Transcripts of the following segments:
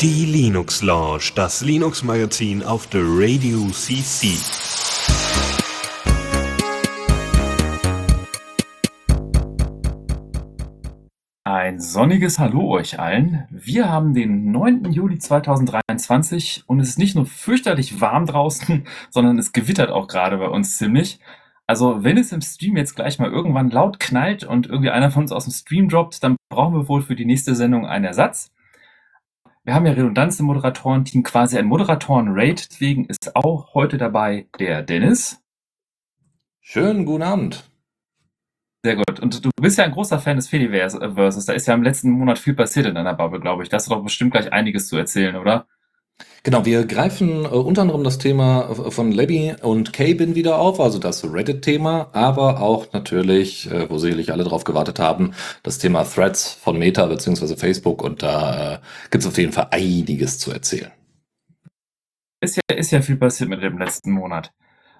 Die Linux Lounge, das Linux Magazin auf der Radio CC. Ein sonniges Hallo euch allen. Wir haben den 9. Juli 2023 und es ist nicht nur fürchterlich warm draußen, sondern es gewittert auch gerade bei uns ziemlich. Also wenn es im Stream jetzt gleich mal irgendwann laut knallt und irgendwie einer von uns aus dem Stream droppt, dann brauchen wir wohl für die nächste Sendung einen Ersatz. Wir haben ja Redundanz im Moderatorenteam, quasi ein Moderatoren-Raid, deswegen ist auch heute dabei der Dennis. Schönen guten Abend. Sehr gut. Und du bist ja ein großer Fan des Fediverses. Da ist ja im letzten Monat viel passiert in deiner Bubble, glaube ich. Da hast du doch bestimmt gleich einiges zu erzählen, oder? Genau, wir greifen äh, unter anderem das Thema äh, von Lebby und Cabin wieder auf, also das Reddit-Thema, aber auch natürlich, äh, wo sicherlich alle drauf gewartet haben, das Thema Threads von Meta bzw. Facebook und da äh, gibt es auf jeden Fall einiges zu erzählen. Ist ja, ist ja viel passiert mit dem letzten Monat.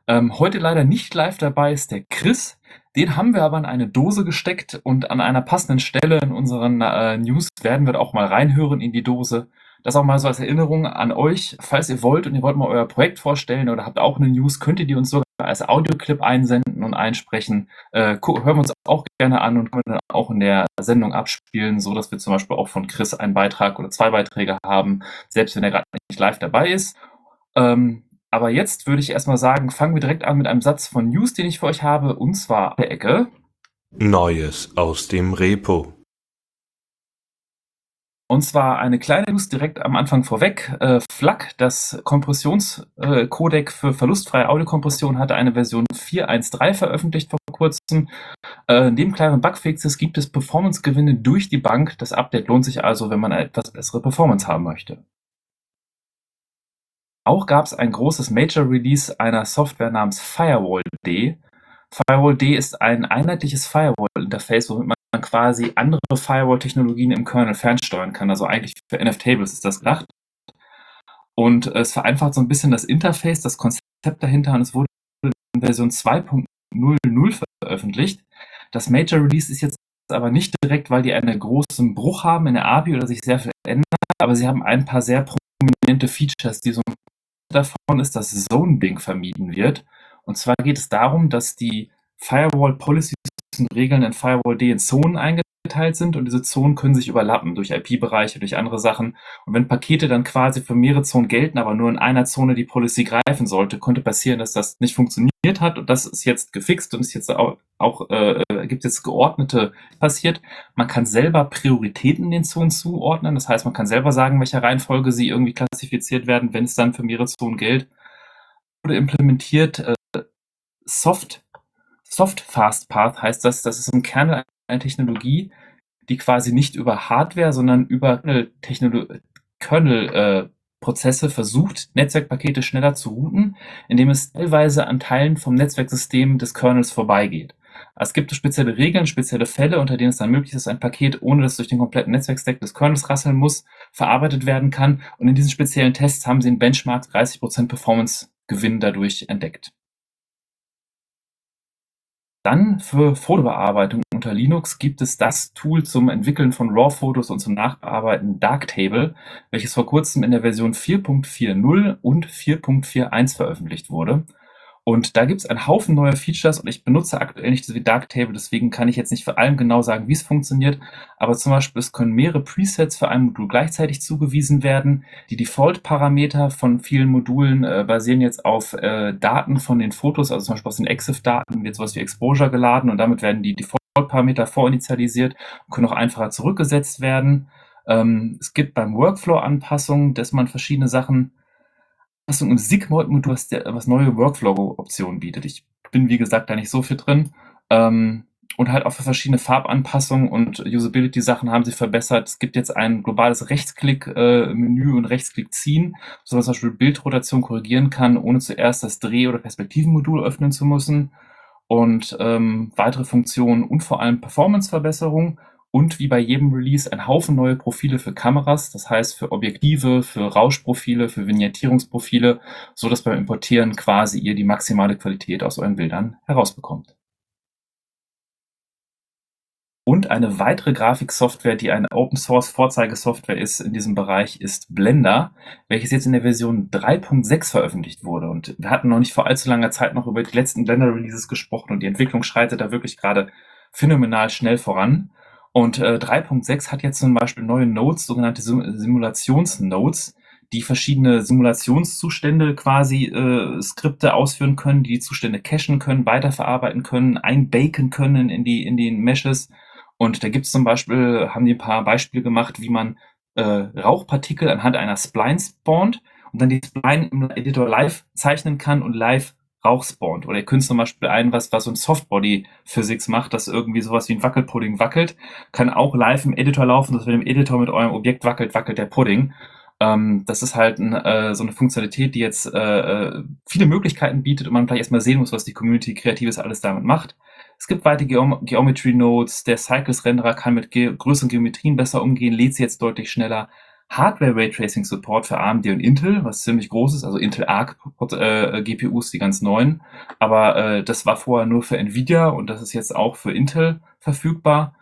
Ähm, heute leider nicht live dabei ist der Chris. Den haben wir aber in eine Dose gesteckt und an einer passenden Stelle in unseren äh, News werden wir auch mal reinhören in die Dose. Das auch mal so als Erinnerung an euch. Falls ihr wollt und ihr wollt mal euer Projekt vorstellen oder habt auch eine News, könnt ihr die uns sogar als Audioclip einsenden und einsprechen. Äh, hören wir uns auch gerne an und können dann auch in der Sendung abspielen, so dass wir zum Beispiel auch von Chris einen Beitrag oder zwei Beiträge haben, selbst wenn er gerade nicht live dabei ist. Ähm, aber jetzt würde ich erstmal sagen, fangen wir direkt an mit einem Satz von News, den ich für euch habe, und zwar der Ecke. Neues aus dem Repo. Und zwar eine kleine News direkt am Anfang vorweg. Äh, FLAC, das Kompressionscodec äh, für verlustfreie Audiokompression, hatte eine Version 4.1.3 veröffentlicht vor kurzem. Äh, neben kleineren Bugfixes gibt es Performance-Gewinne durch die Bank. Das Update lohnt sich also, wenn man eine etwas bessere Performance haben möchte. Auch gab es ein großes Major-Release einer Software namens Firewall-D. Firewall-D ist ein einheitliches Firewall-Interface, womit man man quasi andere Firewall-Technologien im Kernel fernsteuern kann. Also eigentlich für NF-Tables ist das gedacht. Und es vereinfacht so ein bisschen das Interface, das Konzept dahinter und es wurde in Version 2.00 veröffentlicht. Das Major Release ist jetzt aber nicht direkt, weil die einen großen Bruch haben in der API oder sich sehr viel ändert, aber sie haben ein paar sehr prominente Features, die so davon ist, dass Zone-Ding vermieden wird. Und zwar geht es darum, dass die Firewall und Regeln in Firewall D in Zonen eingeteilt sind und diese Zonen können sich überlappen durch IP-Bereiche, durch andere Sachen. Und wenn Pakete dann quasi für mehrere Zonen gelten, aber nur in einer Zone die Policy greifen sollte, könnte passieren, dass das nicht funktioniert hat und das ist jetzt gefixt und ist jetzt auch, auch äh, gibt jetzt geordnete passiert. Man kann selber Prioritäten den Zonen zuordnen. Das heißt, man kann selber sagen, welcher Reihenfolge sie irgendwie klassifiziert werden, wenn es dann für mehrere Zonen gilt. Wurde implementiert äh, Soft Soft Fast Path heißt das, das ist im Kernel eine Technologie, die quasi nicht über Hardware, sondern über Kernel-Prozesse äh, versucht, Netzwerkpakete schneller zu routen, indem es teilweise an Teilen vom Netzwerksystem des Kernels vorbeigeht. Es gibt spezielle Regeln, spezielle Fälle, unter denen es dann möglich ist, ein Paket, ohne dass es durch den kompletten Netzwerkstack des Kernels rasseln muss, verarbeitet werden kann. Und in diesen speziellen Tests haben sie in Benchmark 30% Performance-Gewinn dadurch entdeckt. Dann für Fotobearbeitung unter Linux gibt es das Tool zum Entwickeln von RAW-Fotos und zum Nachbearbeiten Darktable, welches vor kurzem in der Version 4.40 und 4.41 veröffentlicht wurde. Und da gibt es einen Haufen neuer Features und ich benutze aktuell nicht so wie Darktable, deswegen kann ich jetzt nicht für allem genau sagen, wie es funktioniert. Aber zum Beispiel, es können mehrere Presets für ein Modul gleichzeitig zugewiesen werden. Die Default-Parameter von vielen Modulen äh, basieren jetzt auf äh, Daten von den Fotos, also zum Beispiel aus den EXIF-Daten wird sowas wie Exposure geladen und damit werden die Default-Parameter vorinitialisiert und können auch einfacher zurückgesetzt werden. Ähm, es gibt beim Workflow Anpassungen, dass man verschiedene Sachen Anpassung im Sigmoid-Modul, was, was neue Workflow-Optionen bietet. Ich bin, wie gesagt, da nicht so viel drin. Ähm, und halt auch für verschiedene Farbanpassungen und Usability-Sachen haben sie verbessert. Es gibt jetzt ein globales Rechtsklick-Menü äh, und Rechtsklick ziehen, so dass man zum Beispiel Bildrotation korrigieren kann, ohne zuerst das Dreh- oder Perspektivenmodul öffnen zu müssen. Und ähm, weitere Funktionen und vor allem Performance-Verbesserung und wie bei jedem Release ein Haufen neue Profile für Kameras, das heißt für Objektive, für Rauschprofile, für Vignettierungsprofile, so dass beim Importieren quasi ihr die maximale Qualität aus euren Bildern herausbekommt. Und eine weitere Grafiksoftware, die eine Open Source Vorzeigesoftware ist in diesem Bereich, ist Blender, welches jetzt in der Version 3.6 veröffentlicht wurde. Und wir hatten noch nicht vor allzu langer Zeit noch über die letzten Blender Releases gesprochen und die Entwicklung schreitet da wirklich gerade phänomenal schnell voran. Und äh, 3.6 hat jetzt zum Beispiel neue Nodes, sogenannte Sim Simulationsnodes, die verschiedene Simulationszustände quasi äh, Skripte ausführen können, die die Zustände cachen können, weiterverarbeiten können, einbaken können in die in den Meshes. Und da gibt's zum Beispiel, haben die ein paar Beispiele gemacht, wie man äh, Rauchpartikel anhand einer Spline spawnt und dann die Spline im Editor live zeichnen kann und live Rauch spawnt. Oder ihr könnt zum Beispiel ein, was, was so ein Softbody Physics macht, das irgendwie sowas wie ein Wackelpudding wackelt, kann auch live im Editor laufen, dass wenn im Editor mit eurem Objekt wackelt, wackelt der Pudding. Ähm, das ist halt ein, äh, so eine Funktionalität, die jetzt äh, äh viele Möglichkeiten bietet und man vielleicht erstmal sehen muss, was die Community Kreatives alles damit macht. Es gibt weitere Geom Geometry Nodes, der Cycles Renderer kann mit ge größeren Geometrien besser umgehen, lädt sie jetzt deutlich schneller. Hardware Raytracing Support für AMD und Intel, was ziemlich groß ist, also Intel Arc äh, GPUs, die ganz neuen. Aber äh, das war vorher nur für Nvidia und das ist jetzt auch für Intel verfügbar.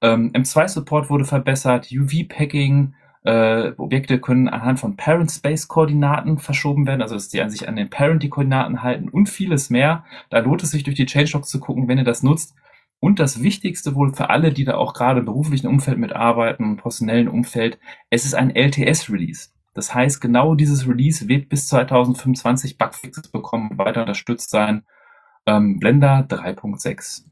Ähm, M2 Support wurde verbessert, UV Packing, äh, Objekte können anhand von Parent Space Koordinaten verschoben werden, also dass die an sich an den Parent die Koordinaten halten und vieles mehr. Da lohnt es sich durch die Changelog zu gucken, wenn ihr das nutzt. Und das Wichtigste wohl für alle, die da auch gerade im beruflichen Umfeld mitarbeiten, im professionellen Umfeld, es ist ein LTS-Release. Das heißt, genau dieses Release wird bis 2025 Bugfixes bekommen, weiter unterstützt sein. Ähm, Blender 3.6.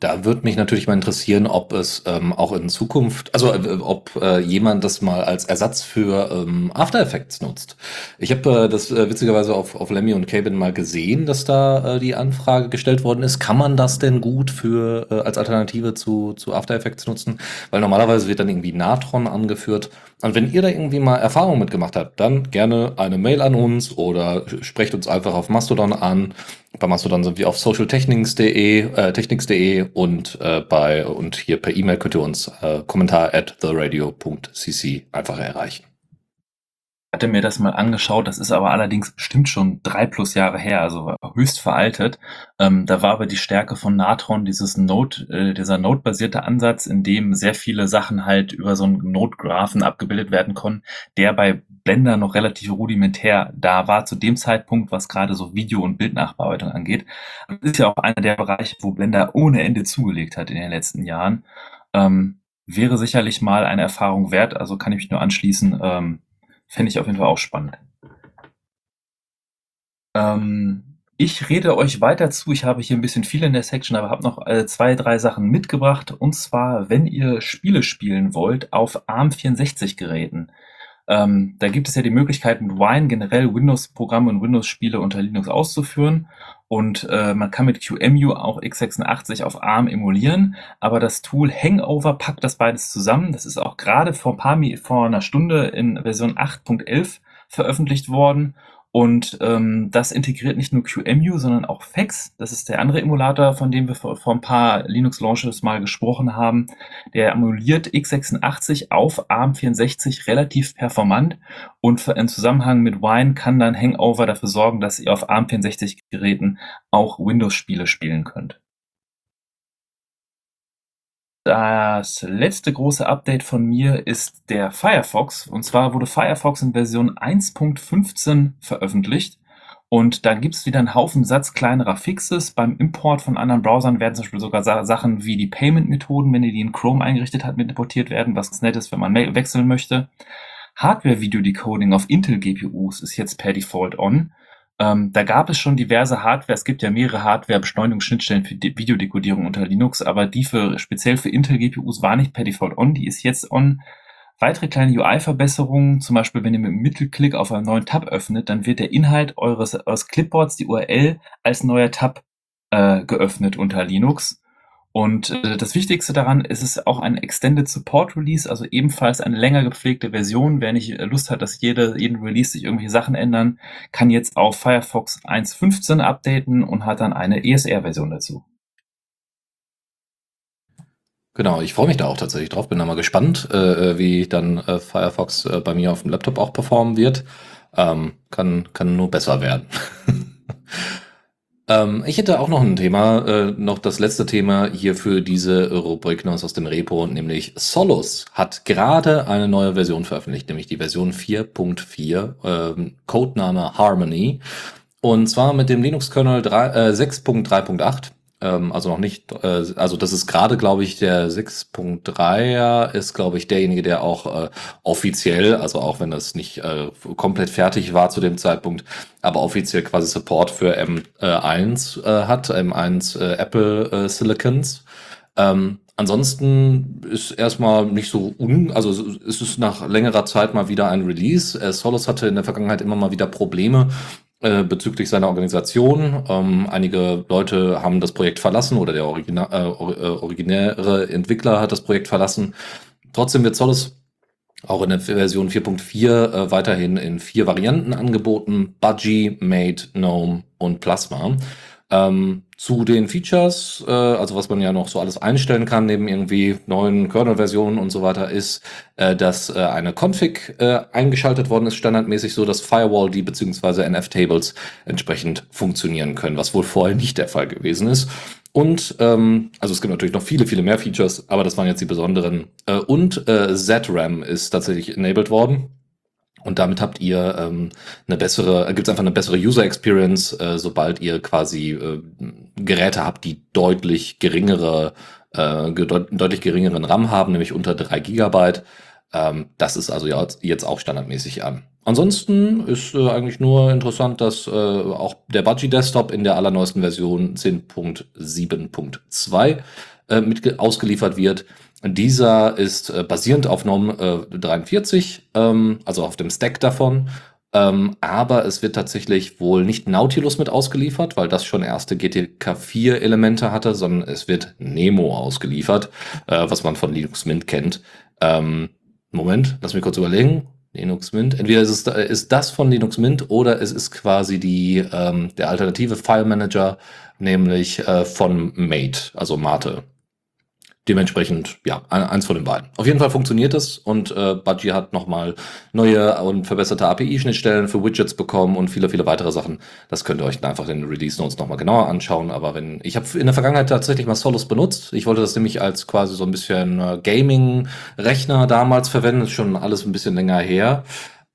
Da würde mich natürlich mal interessieren, ob es ähm, auch in Zukunft, also äh, ob äh, jemand das mal als Ersatz für ähm, After Effects nutzt. Ich habe äh, das äh, witzigerweise auf, auf Lemmy und Cabin mal gesehen, dass da äh, die Anfrage gestellt worden ist. Kann man das denn gut für äh, als Alternative zu, zu After Effects nutzen? Weil normalerweise wird dann irgendwie Natron angeführt. Und wenn ihr da irgendwie mal Erfahrung mitgemacht habt, dann gerne eine Mail an uns oder sprecht uns einfach auf Mastodon an. Bei Mastodon sind wir auf socialtechnics.de äh, technics.de und äh, bei und hier per E-Mail könnt ihr uns äh, kommentar at theradio.cc einfach erreichen hatte mir das mal angeschaut, das ist aber allerdings bestimmt schon drei plus Jahre her, also höchst veraltet. Ähm, da war aber die Stärke von Natron dieses Node, äh, dieser Node-basierte Ansatz, in dem sehr viele Sachen halt über so einen Node-Graphen abgebildet werden konnten, der bei Blender noch relativ rudimentär da war zu dem Zeitpunkt, was gerade so Video- und Bildnachbearbeitung angeht. Das ist ja auch einer der Bereiche, wo Blender ohne Ende zugelegt hat in den letzten Jahren. Ähm, wäre sicherlich mal eine Erfahrung wert, also kann ich mich nur anschließen. Ähm, Fände ich auf jeden Fall auch spannend. Ähm, ich rede euch weiter zu. Ich habe hier ein bisschen viel in der Section, aber habe noch äh, zwei, drei Sachen mitgebracht. Und zwar, wenn ihr Spiele spielen wollt auf ARM64-Geräten. Ähm, da gibt es ja die Möglichkeit, mit Wine generell Windows-Programme und Windows-Spiele unter Linux auszuführen. Und äh, man kann mit QEMU auch x86 auf ARM emulieren. Aber das Tool Hangover packt das beides zusammen. Das ist auch gerade vor, ein paar, vor einer Stunde in Version 8.11 veröffentlicht worden. Und ähm, das integriert nicht nur QEMU, sondern auch FEX. Das ist der andere Emulator, von dem wir vor, vor ein paar Linux-Launches mal gesprochen haben. Der emuliert x86 auf ARM64 relativ performant und im Zusammenhang mit Wine kann dann Hangover dafür sorgen, dass ihr auf ARM64-Geräten auch Windows-Spiele spielen könnt. Das letzte große Update von mir ist der Firefox. Und zwar wurde Firefox in Version 1.15 veröffentlicht. Und da gibt es wieder einen Haufen Satz kleinerer Fixes. Beim Import von anderen Browsern werden zum Beispiel sogar Sachen wie die Payment-Methoden, wenn ihr die in Chrome eingerichtet habt, mit importiert werden, was nett ist, wenn man wechseln möchte. Hardware-Video-Decoding auf Intel-GPUs ist jetzt per Default on. Ähm, da gab es schon diverse Hardware. Es gibt ja mehrere Hardware-Beschleunigungsschnittstellen für die Videodekodierung unter Linux, aber die für speziell für Intel-GPUs war nicht per Default on. Die ist jetzt on. Weitere kleine UI-Verbesserungen, zum Beispiel wenn ihr mit dem Mittelklick auf einen neuen Tab öffnet, dann wird der Inhalt eures, eures Clipboards, die URL, als neuer Tab äh, geöffnet unter Linux. Und äh, das Wichtigste daran ist es auch ein Extended Support Release, also ebenfalls eine länger gepflegte Version. Wer nicht äh, Lust hat, dass jede, jeden Release sich irgendwelche Sachen ändern, kann jetzt auf Firefox 1.15 updaten und hat dann eine ESR-Version dazu. Genau, ich freue mich da auch tatsächlich drauf, bin da mal gespannt, äh, äh wie dann äh, Firefox äh, bei mir auf dem Laptop auch performen wird. Ähm, kann, kann nur besser werden. Ähm, ich hätte auch noch ein Thema, äh, noch das letzte Thema hier für diese Rubrik aus dem Repo, nämlich Solus hat gerade eine neue Version veröffentlicht, nämlich die Version 4.4, ähm, Codename Harmony. Und zwar mit dem Linux-Kernel äh, 6.3.8 ähm, also noch nicht, äh, also das ist gerade, glaube ich, der 6.3er ist, glaube ich, derjenige, der auch äh, offiziell, also auch wenn das nicht äh, komplett fertig war zu dem Zeitpunkt, aber offiziell quasi Support für M1 äh, hat, M1 äh, Apple äh, Silicons. Ähm, ansonsten ist erstmal nicht so un, also es ist nach längerer Zeit mal wieder ein Release. Äh, Solus hatte in der Vergangenheit immer mal wieder Probleme äh, bezüglich seiner Organisation. Ähm, einige Leute haben das Projekt verlassen oder der Origina äh, äh, originäre Entwickler hat das Projekt verlassen. Trotzdem wird Solus auch in der Version 4.4 äh, weiterhin in vier Varianten angeboten. Budgie, Mate, Gnome und Plasma. Ähm, zu den Features, äh, also was man ja noch so alles einstellen kann, neben irgendwie neuen Kernel-Versionen und so weiter, ist, äh, dass äh, eine Config äh, eingeschaltet worden ist, standardmäßig so, dass Firewall die beziehungsweise NF-Tables entsprechend funktionieren können, was wohl vorher nicht der Fall gewesen ist. Und ähm, also es gibt natürlich noch viele, viele mehr Features, aber das waren jetzt die besonderen. Äh, und äh, ZRAM ist tatsächlich enabled worden. Und damit habt ihr ähm, eine bessere, äh, gibt es einfach eine bessere User Experience, äh, sobald ihr quasi äh, Geräte habt, die deutlich geringere, äh, deut deutlich geringeren RAM haben, nämlich unter drei Gigabyte. Ähm, das ist also jetzt auch standardmäßig an. Ansonsten ist äh, eigentlich nur interessant, dass äh, auch der Budgie Desktop in der allerneuesten Version 10.7.2 äh, mit ausgeliefert wird. Dieser ist äh, basierend auf äh, 43, ähm, also auf dem Stack davon. Ähm, aber es wird tatsächlich wohl nicht Nautilus mit ausgeliefert, weil das schon erste GTK 4 Elemente hatte, sondern es wird Nemo ausgeliefert, äh, was man von Linux Mint kennt. Ähm, Moment, lass mich kurz überlegen. Linux Mint. Entweder ist, es, ist das von Linux Mint oder es ist quasi die, ähm, der alternative File Manager, nämlich äh, von Mate, also Mate. Dementsprechend, ja, eins von den beiden. Auf jeden Fall funktioniert es und äh, Budgie hat nochmal neue und verbesserte API-Schnittstellen für Widgets bekommen und viele, viele weitere Sachen. Das könnt ihr euch einfach in den Release Notes nochmal genauer anschauen. Aber wenn, ich habe in der Vergangenheit tatsächlich mal Solus benutzt. Ich wollte das nämlich als quasi so ein bisschen äh, Gaming-Rechner damals verwenden. Das ist schon alles ein bisschen länger her.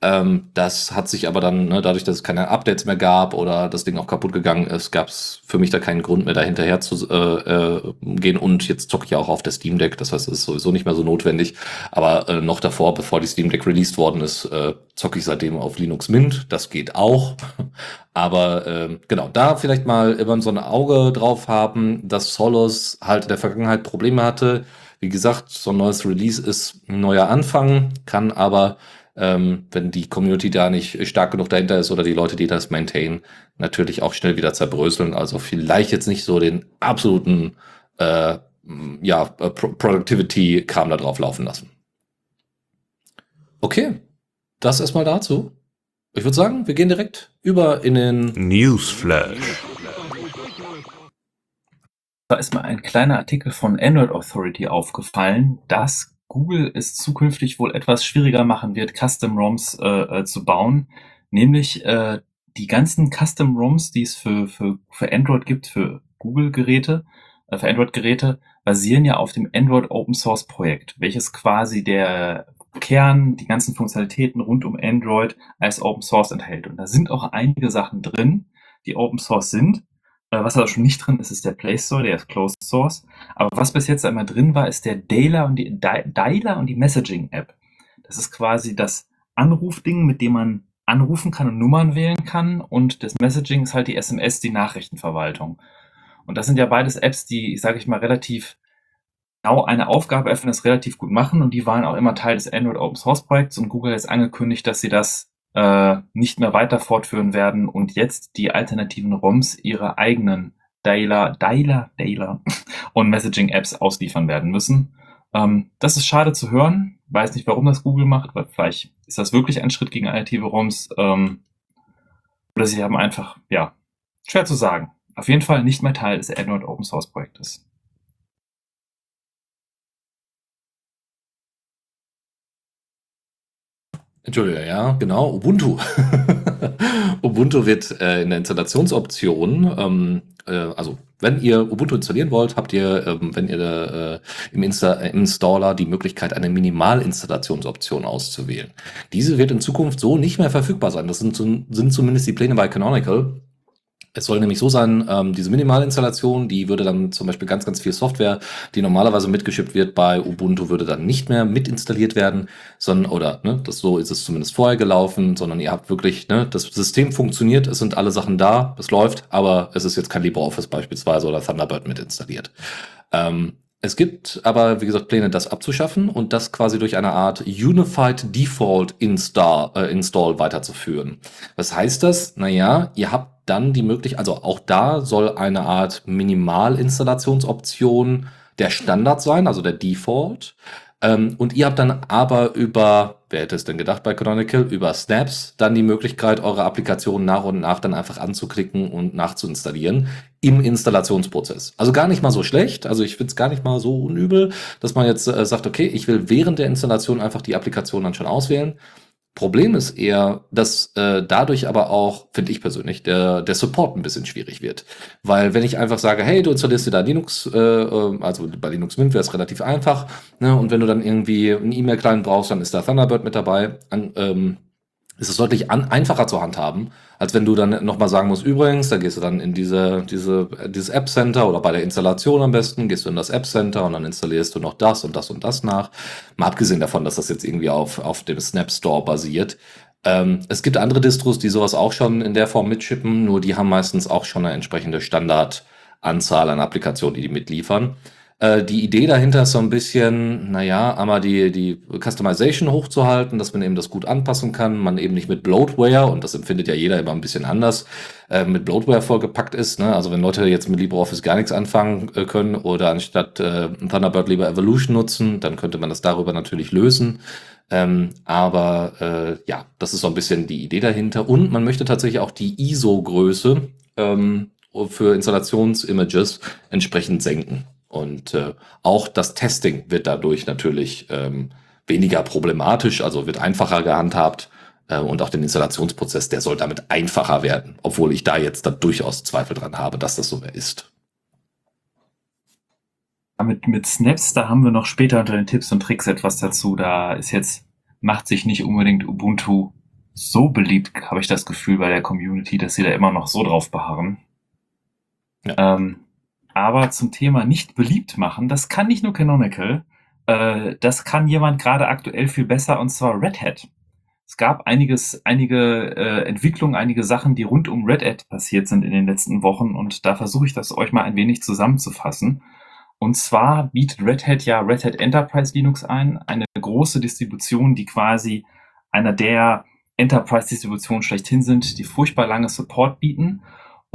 Ähm, das hat sich aber dann, ne, dadurch, dass es keine Updates mehr gab oder das Ding auch kaputt gegangen ist, gab es für mich da keinen Grund mehr, da hinterher zu äh, äh, gehen. Und jetzt zocke ich ja auch auf der Steam Deck, das heißt, es ist sowieso nicht mehr so notwendig. Aber äh, noch davor, bevor die Steam Deck released worden ist, äh, zocke ich seitdem auf Linux Mint. Das geht auch. Aber äh, genau, da vielleicht mal immer so ein Auge drauf haben, dass Solos halt in der Vergangenheit Probleme hatte. Wie gesagt, so ein neues Release ist ein neuer Anfang, kann aber ähm, wenn die Community da nicht stark genug dahinter ist oder die Leute, die das maintain, natürlich auch schnell wieder zerbröseln. Also vielleicht jetzt nicht so den absoluten äh, ja, Pro Productivity-Kram da drauf laufen lassen. Okay, das erstmal dazu. Ich würde sagen, wir gehen direkt über in den Newsflash. Da ist mir ein kleiner Artikel von Android Authority aufgefallen, dass Google es zukünftig wohl etwas schwieriger machen wird, Custom ROMs äh, äh, zu bauen, nämlich äh, die ganzen Custom ROMs, die es für, für, für Android gibt, für Google-Geräte, äh, für Android-Geräte, basieren ja auf dem Android Open Source Projekt, welches quasi der Kern, die ganzen Funktionalitäten rund um Android als Open Source enthält. Und da sind auch einige Sachen drin, die Open Source sind. Äh, was aber schon nicht drin ist, ist der Play Store, der ist Closed Source. Aber was bis jetzt einmal drin war, ist der Dialer und die, Dialer und die Messaging App. Das ist quasi das Anrufding, mit dem man anrufen kann und Nummern wählen kann. Und das Messaging ist halt die SMS, die Nachrichtenverwaltung. Und das sind ja beides Apps, die, sage ich mal, relativ genau eine Aufgabe öffnen, das relativ gut machen. Und die waren auch immer Teil des Android Open Source Projekts. Und Google hat jetzt angekündigt, dass sie das äh, nicht mehr weiter fortführen werden und jetzt die alternativen ROMs ihre eigenen Dialer, Dialer, Dialer und Messaging-Apps ausliefern werden müssen. Ähm, das ist schade zu hören. Weiß nicht, warum das Google macht, weil vielleicht ist das wirklich ein Schritt gegen alternative ROMs. Ähm, oder sie haben einfach, ja, schwer zu sagen. Auf jeden Fall nicht mehr Teil des Android Open Source Projektes. Entschuldige, ja, genau, Ubuntu. Ubuntu wird äh, in der Installationsoption, ähm, äh, also wenn ihr Ubuntu installieren wollt, habt ihr, ähm, wenn ihr äh, im, Insta im Installer die Möglichkeit, eine Minimalinstallationsoption auszuwählen. Diese wird in Zukunft so nicht mehr verfügbar sein. Das sind, sind zumindest die Pläne bei Canonical. Es soll nämlich so sein, ähm, diese Minimalinstallation, die würde dann zum Beispiel ganz, ganz viel Software, die normalerweise mitgeschippt wird bei Ubuntu, würde dann nicht mehr mit installiert werden, sondern, oder, ne, das so ist es zumindest vorher gelaufen, sondern ihr habt wirklich, ne, das System funktioniert, es sind alle Sachen da, es läuft, aber es ist jetzt kein LibreOffice beispielsweise oder Thunderbird mit installiert. Ähm, es gibt aber, wie gesagt, Pläne, das abzuschaffen und das quasi durch eine Art Unified Default Install, äh, Install weiterzuführen. Was heißt das? Naja, ihr habt dann die Möglichkeit, also auch da soll eine Art Minimalinstallationsoption der Standard sein, also der Default. Ähm, und ihr habt dann aber über, wer hätte es denn gedacht bei Canonical, über Snaps dann die Möglichkeit, eure Applikation nach und nach dann einfach anzuklicken und nachzuinstallieren im Installationsprozess. Also gar nicht mal so schlecht. Also ich finde es gar nicht mal so unübel, dass man jetzt äh, sagt, okay, ich will während der Installation einfach die Applikation dann schon auswählen. Problem ist eher, dass äh, dadurch aber auch, finde ich persönlich, der, der Support ein bisschen schwierig wird. Weil wenn ich einfach sage, hey, du installierst dir da Linux, äh, äh also bei Linux Mint wäre es relativ einfach, ne? und wenn du dann irgendwie einen E-Mail-Client brauchst, dann ist da Thunderbird mit dabei. An, ähm, ist es deutlich an, einfacher zu handhaben, als wenn du dann nochmal sagen musst, übrigens, da gehst du dann in diese, diese, dieses App Center oder bei der Installation am besten, gehst du in das App Center und dann installierst du noch das und das und das nach. Mal abgesehen davon, dass das jetzt irgendwie auf, auf dem Snap Store basiert. Ähm, es gibt andere Distros, die sowas auch schon in der Form mitschippen, nur die haben meistens auch schon eine entsprechende Standardanzahl an Applikationen, die die mitliefern. Äh, die Idee dahinter ist so ein bisschen, naja, einmal die, die Customization hochzuhalten, dass man eben das gut anpassen kann, man eben nicht mit Bloatware, und das empfindet ja jeder immer ein bisschen anders, äh, mit Bloatware vollgepackt ist. Ne? Also wenn Leute jetzt mit LibreOffice gar nichts anfangen äh, können oder anstatt äh, Thunderbird lieber Evolution nutzen, dann könnte man das darüber natürlich lösen. Ähm, aber äh, ja, das ist so ein bisschen die Idee dahinter. Und man möchte tatsächlich auch die ISO-Größe ähm, für Installationsimages entsprechend senken. Und äh, auch das Testing wird dadurch natürlich ähm, weniger problematisch, also wird einfacher gehandhabt. Äh, und auch den Installationsprozess, der soll damit einfacher werden, obwohl ich da jetzt da durchaus Zweifel dran habe, dass das so ist. Mit, mit Snaps, da haben wir noch später unter den Tipps und Tricks etwas dazu. Da ist jetzt, macht sich nicht unbedingt Ubuntu so beliebt, habe ich das Gefühl bei der Community, dass sie da immer noch so drauf beharren. Ja. Ähm, aber zum Thema nicht beliebt machen, das kann nicht nur Canonical, äh, das kann jemand gerade aktuell viel besser und zwar Red Hat. Es gab einiges, einige äh, Entwicklungen, einige Sachen, die rund um Red Hat passiert sind in den letzten Wochen und da versuche ich das euch mal ein wenig zusammenzufassen. Und zwar bietet Red Hat ja Red Hat Enterprise Linux ein, eine große Distribution, die quasi einer der Enterprise-Distributionen schlechthin sind, die furchtbar lange Support bieten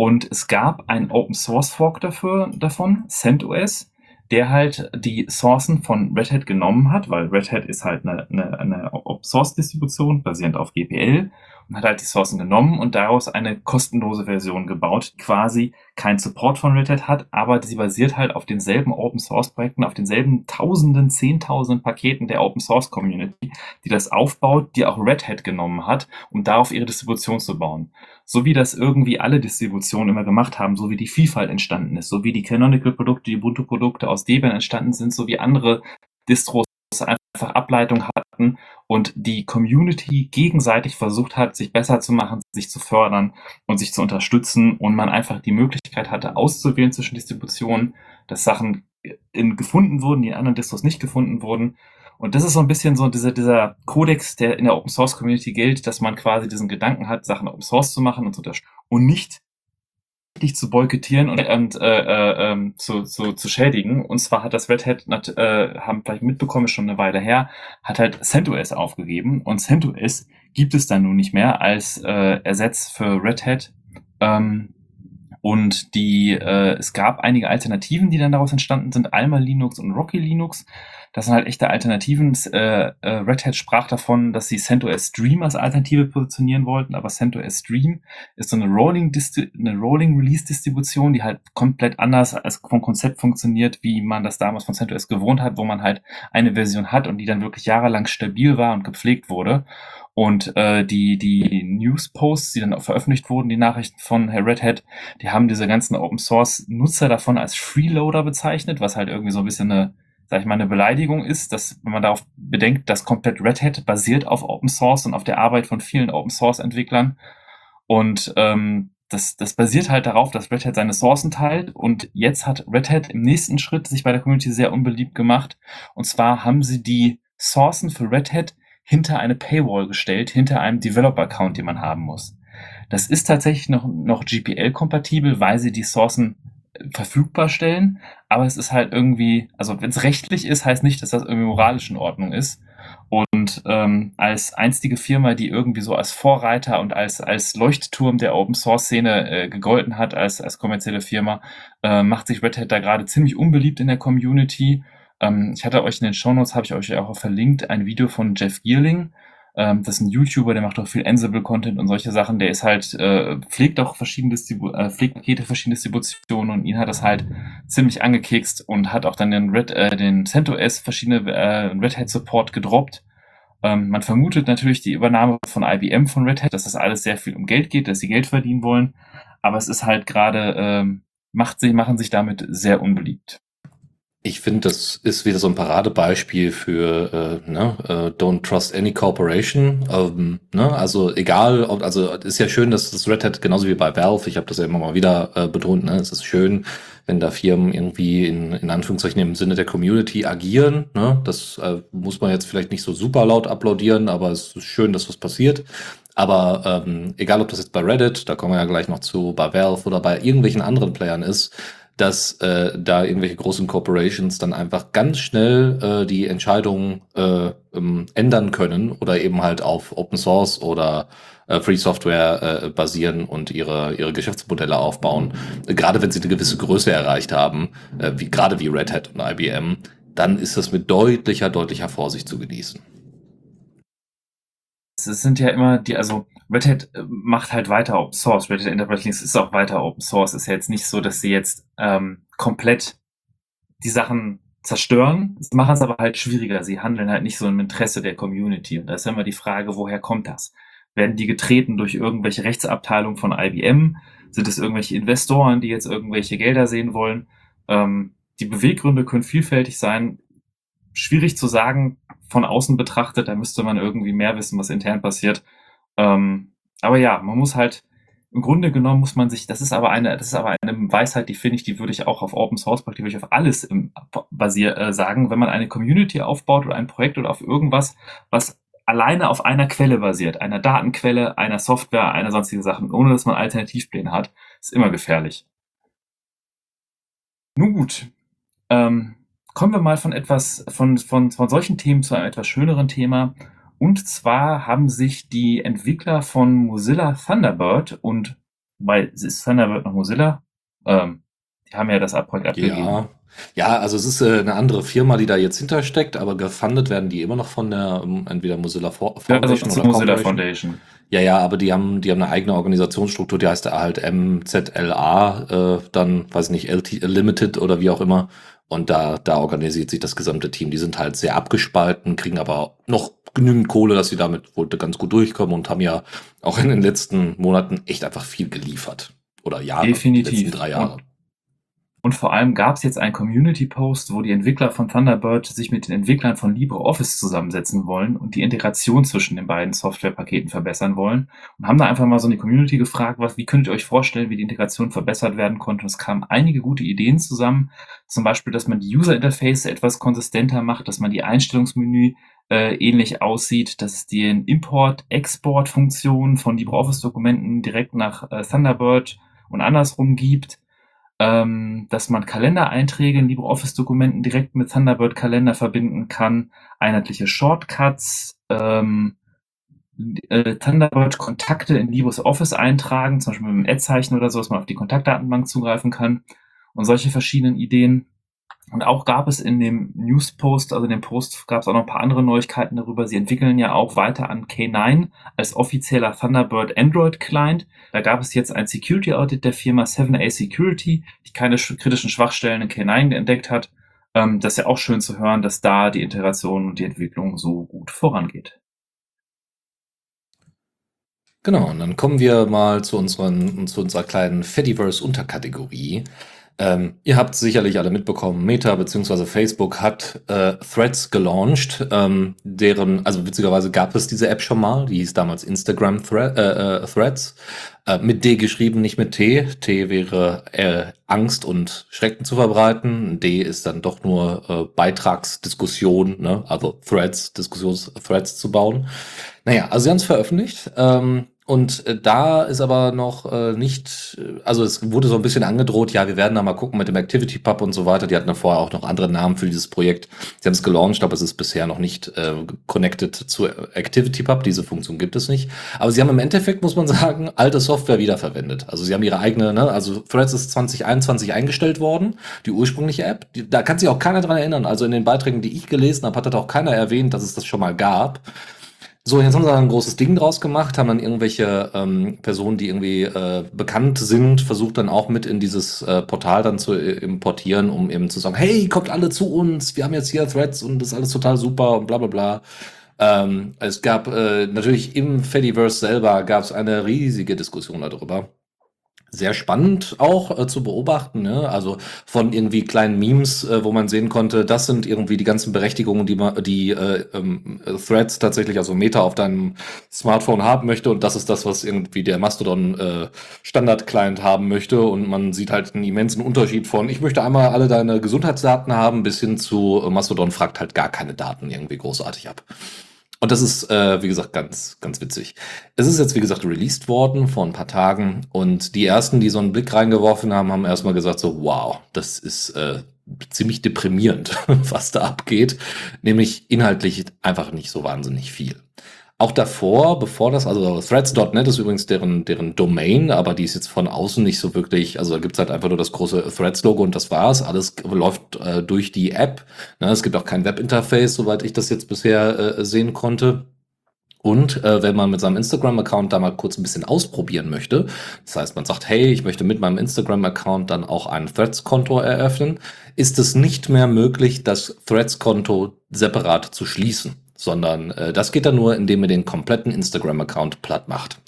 und es gab einen Open Source Fork dafür, davon, CentOS, der halt die Sourcen von Red Hat genommen hat, weil Red Hat ist halt eine, eine, eine Open Source Distribution basierend auf GPL und hat halt die Sourcen genommen und daraus eine kostenlose Version gebaut, die quasi keinen Support von Red Hat hat, aber sie basiert halt auf denselben Open Source Projekten, auf denselben Tausenden, Zehntausenden Paketen der Open Source Community, die das aufbaut, die auch Red Hat genommen hat, um darauf ihre Distribution zu bauen. So wie das irgendwie alle Distributionen immer gemacht haben, so wie die Vielfalt entstanden ist, so wie die Canonical Produkte, die Ubuntu Produkte aus Debian entstanden sind, so wie andere Distros einfach Ableitung hatten und die Community gegenseitig versucht hat, sich besser zu machen, sich zu fördern und sich zu unterstützen und man einfach die Möglichkeit hatte, auszuwählen zwischen Distributionen, dass Sachen in, gefunden wurden, die in anderen Distros nicht gefunden wurden. Und das ist so ein bisschen so dieser, dieser Kodex, der in der Open Source Community gilt, dass man quasi diesen Gedanken hat, Sachen Open Source zu machen und zu und nicht dich zu boykottieren und, und äh, äh, ähm, zu, zu, zu schädigen. Und zwar hat das Red Hat, äh, haben vielleicht mitbekommen, schon eine Weile her, hat halt CentOS aufgegeben. Und CentOS gibt es dann nun nicht mehr als äh, Ersatz für Red Hat. Ähm, und die, äh, es gab einige Alternativen, die dann daraus entstanden sind, Alma Linux und Rocky Linux. Das sind halt echte Alternativen. Äh, äh, Red Hat sprach davon, dass sie CentOS Stream als Alternative positionieren wollten, aber CentOS Stream ist so eine Rolling, eine Rolling Release Distribution, die halt komplett anders als vom Konzept funktioniert, wie man das damals von CentOS gewohnt hat, wo man halt eine Version hat und die dann wirklich jahrelang stabil war und gepflegt wurde. Und äh, die, die News-Posts, die dann auch veröffentlicht wurden, die Nachrichten von Herr Red Hat, die haben diese ganzen Open-Source-Nutzer davon als Freeloader bezeichnet, was halt irgendwie so ein bisschen eine, sag ich mal, eine Beleidigung ist, dass wenn man darauf bedenkt, dass komplett Red Hat basiert auf Open Source und auf der Arbeit von vielen Open Source-Entwicklern. Und ähm, das, das basiert halt darauf, dass Red Hat seine Sourcen teilt und jetzt hat Red Hat im nächsten Schritt sich bei der Community sehr unbeliebt gemacht. Und zwar haben sie die Sourcen für Red Hat hinter eine Paywall gestellt, hinter einem Developer-Account, den man haben muss. Das ist tatsächlich noch, noch GPL-kompatibel, weil sie die Sourcen äh, verfügbar stellen, aber es ist halt irgendwie, also wenn es rechtlich ist, heißt nicht, dass das irgendwie moralisch in Ordnung ist. Und ähm, als einstige Firma, die irgendwie so als Vorreiter und als, als Leuchtturm der Open Source Szene äh, gegolten hat, als, als kommerzielle Firma, äh, macht sich Red Hat da gerade ziemlich unbeliebt in der Community ähm, ich hatte euch in den Shownotes, habe ich euch auch verlinkt, ein Video von Jeff Geerling. Ähm, das ist ein YouTuber, der macht auch viel Ansible-Content und solche Sachen. Der ist halt, äh, pflegt auch verschiedene Distribu äh, pflegt Pakete, verschiedene Distributionen und ihn hat das halt ziemlich angekekst und hat auch dann den Red, äh, den CentOS verschiedene äh, Red Hat Support gedroppt. Ähm, man vermutet natürlich die Übernahme von IBM von Red Hat, dass das alles sehr viel um Geld geht, dass sie Geld verdienen wollen. Aber es ist halt gerade, ähm, macht sich, machen sich damit sehr unbeliebt. Ich finde, das ist wieder so ein Paradebeispiel für äh, ne, äh, Don't Trust Any Corporation. Ähm, ne? Also egal, ob, also ist ja schön, dass das Red Hat genauso wie bei Valve, ich habe das ja immer mal wieder äh, betont, ne? es ist schön, wenn da Firmen irgendwie in, in Anführungszeichen im Sinne der Community agieren. Ne? Das äh, muss man jetzt vielleicht nicht so super laut applaudieren, aber es ist schön, dass was passiert. Aber ähm, egal, ob das jetzt bei Reddit, da kommen wir ja gleich noch zu, bei Valve oder bei irgendwelchen anderen Playern ist, dass äh, da irgendwelche großen Corporations dann einfach ganz schnell äh, die Entscheidungen äh, ähm, ändern können oder eben halt auf Open Source oder äh, Free Software äh, basieren und ihre, ihre Geschäftsmodelle aufbauen. Gerade wenn sie eine gewisse Größe erreicht haben, äh, wie, gerade wie Red Hat und IBM, dann ist das mit deutlicher, deutlicher Vorsicht zu genießen es sind ja immer die, also Red Hat äh, macht halt weiter Open Source. Red Hat Enterprise Linux ist auch weiter Open Source. Ist ja jetzt nicht so, dass sie jetzt ähm, komplett die Sachen zerstören. Sie machen es aber halt schwieriger. Sie handeln halt nicht so im Interesse der Community. Und da ist immer die Frage, woher kommt das? Werden die getreten durch irgendwelche Rechtsabteilungen von IBM? Sind es irgendwelche Investoren, die jetzt irgendwelche Gelder sehen wollen? Ähm, die Beweggründe können vielfältig sein. Schwierig zu sagen, von außen betrachtet, da müsste man irgendwie mehr wissen, was intern passiert. Ähm, aber ja, man muss halt, im Grunde genommen muss man sich, das ist aber eine, das ist aber eine Weisheit, die finde ich, die würde ich auch auf Open Source die würde ich auf alles im, basier, äh, sagen, wenn man eine Community aufbaut oder ein Projekt oder auf irgendwas, was alleine auf einer Quelle basiert, einer Datenquelle, einer Software, einer sonstigen Sachen, ohne dass man Alternativpläne hat, ist immer gefährlich. Nun gut, ähm, kommen wir mal von etwas, von, von, von solchen Themen zu einem etwas schöneren Thema. Und zwar haben sich die Entwickler von Mozilla Thunderbird und, weil ist Thunderbird noch Mozilla? Ähm, die haben ja das Projekt abgegeben. Ja. Ja, also es ist äh, eine andere Firma, die da jetzt hintersteckt, aber gefundet werden die immer noch von der um, entweder Mozilla Foundation ja, also oder Mozilla Foundation. Ja, ja, aber die haben, die haben eine eigene Organisationsstruktur, die heißt halt MZLA, äh, dann weiß ich nicht, LT Limited oder wie auch immer. Und da, da organisiert sich das gesamte Team. Die sind halt sehr abgespalten, kriegen aber noch genügend Kohle, dass sie damit wohl ganz gut durchkommen und haben ja auch in den letzten Monaten echt einfach viel geliefert. Oder Jahre, Definitiv. die letzten drei Jahre. Und und vor allem gab es jetzt einen Community-Post, wo die Entwickler von Thunderbird sich mit den Entwicklern von LibreOffice zusammensetzen wollen und die Integration zwischen den beiden Softwarepaketen verbessern wollen. Und haben da einfach mal so eine Community gefragt, was, wie könnt ihr euch vorstellen, wie die Integration verbessert werden konnte. Und es kamen einige gute Ideen zusammen. Zum Beispiel, dass man die User-Interface etwas konsistenter macht, dass man die Einstellungsmenü äh, ähnlich aussieht, dass es die Import-Export-Funktion von LibreOffice-Dokumenten direkt nach äh, Thunderbird und andersrum gibt ähm, dass man Kalendereinträge in LibreOffice-Dokumenten direkt mit Thunderbird-Kalender verbinden kann, einheitliche Shortcuts, ähm, äh, Thunderbird-Kontakte in LibreOffice eintragen, zum Beispiel mit einem Ad-Zeichen oder so, dass man auf die Kontaktdatenbank zugreifen kann und solche verschiedenen Ideen. Und auch gab es in dem News-Post, also in dem Post gab es auch noch ein paar andere Neuigkeiten darüber. Sie entwickeln ja auch weiter an K9 als offizieller Thunderbird Android Client. Da gab es jetzt ein Security Audit der Firma 7A Security, die keine kritischen Schwachstellen in K9 entdeckt hat. Ähm, das ist ja auch schön zu hören, dass da die Integration und die Entwicklung so gut vorangeht. Genau, und dann kommen wir mal zu, unseren, zu unserer kleinen Fediverse-Unterkategorie. Ähm, ihr habt sicherlich alle mitbekommen, Meta bzw. Facebook hat äh, Threads gelauncht, ähm, deren, also witzigerweise gab es diese App schon mal, die hieß damals Instagram Thre äh, äh, Threads, äh, mit D geschrieben, nicht mit T. T wäre äh, Angst und Schrecken zu verbreiten. D ist dann doch nur äh, Beitragsdiskussion, ne? also Threads, Diskussionsthreads zu bauen. Naja, also sie haben es veröffentlicht. Ähm, und äh, da ist aber noch äh, nicht, äh, also es wurde so ein bisschen angedroht, ja, wir werden da mal gucken mit dem Activity Pub und so weiter. Die hatten ja vorher auch noch andere Namen für dieses Projekt. Sie haben es gelauncht, aber es ist bisher noch nicht äh, connected zu Activity Pub. Diese Funktion gibt es nicht. Aber sie haben im Endeffekt, muss man sagen, alte Software wiederverwendet. Also sie haben ihre eigene, ne, also Threads ist 2021 eingestellt worden, die ursprüngliche App. Die, da kann sich auch keiner dran erinnern. Also in den Beiträgen, die ich gelesen habe, hat das auch keiner erwähnt, dass es das schon mal gab. So, jetzt haben sie ein großes Ding draus gemacht, haben dann irgendwelche ähm, Personen, die irgendwie äh, bekannt sind, versucht dann auch mit in dieses äh, Portal dann zu äh, importieren, um eben zu sagen, hey, kommt alle zu uns, wir haben jetzt hier Threads und das ist alles total super und bla bla bla. Ähm, es gab äh, natürlich im Fediverse selber gab es eine riesige Diskussion darüber sehr spannend auch äh, zu beobachten. Ne? Also von irgendwie kleinen Memes, äh, wo man sehen konnte, das sind irgendwie die ganzen Berechtigungen, die man, die äh, ähm, Threads tatsächlich, also Meta auf deinem Smartphone haben möchte und das ist das, was irgendwie der Mastodon äh, Standard Client haben möchte und man sieht halt einen immensen Unterschied von, ich möchte einmal alle deine Gesundheitsdaten haben, bis hin zu äh, Mastodon fragt halt gar keine Daten irgendwie großartig ab. Und das ist, äh, wie gesagt, ganz, ganz witzig. Es ist jetzt, wie gesagt, released worden vor ein paar Tagen und die ersten, die so einen Blick reingeworfen haben, haben erstmal gesagt so, wow, das ist äh, ziemlich deprimierend, was da abgeht. Nämlich inhaltlich einfach nicht so wahnsinnig viel. Auch davor, bevor das, also Threads.net ist übrigens deren, deren Domain, aber die ist jetzt von außen nicht so wirklich, also da gibt's halt einfach nur das große Threads-Logo und das war's. Alles läuft äh, durch die App. Ne, es gibt auch kein Webinterface, soweit ich das jetzt bisher äh, sehen konnte. Und äh, wenn man mit seinem Instagram-Account da mal kurz ein bisschen ausprobieren möchte, das heißt, man sagt, hey, ich möchte mit meinem Instagram-Account dann auch ein Threads-Konto eröffnen, ist es nicht mehr möglich, das Threads-Konto separat zu schließen sondern äh, das geht dann nur, indem ihr den kompletten Instagram-Account platt macht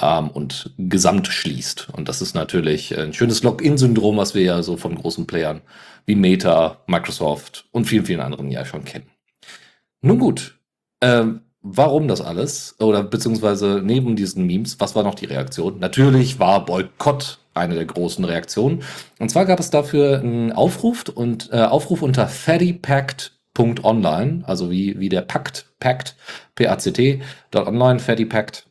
ähm, und gesamt schließt. Und das ist natürlich ein schönes Login-Syndrom, was wir ja so von großen Playern wie Meta, Microsoft und vielen, vielen anderen ja schon kennen. Nun gut, ähm, warum das alles? Oder beziehungsweise neben diesen Memes, was war noch die Reaktion? Natürlich war Boykott eine der großen Reaktionen. Und zwar gab es dafür einen Aufruf und äh, Aufruf unter FattyPact Punkt online, also wie, wie der Pakt, Pakt, P-A-C-T, dort online, Fatty Pakt.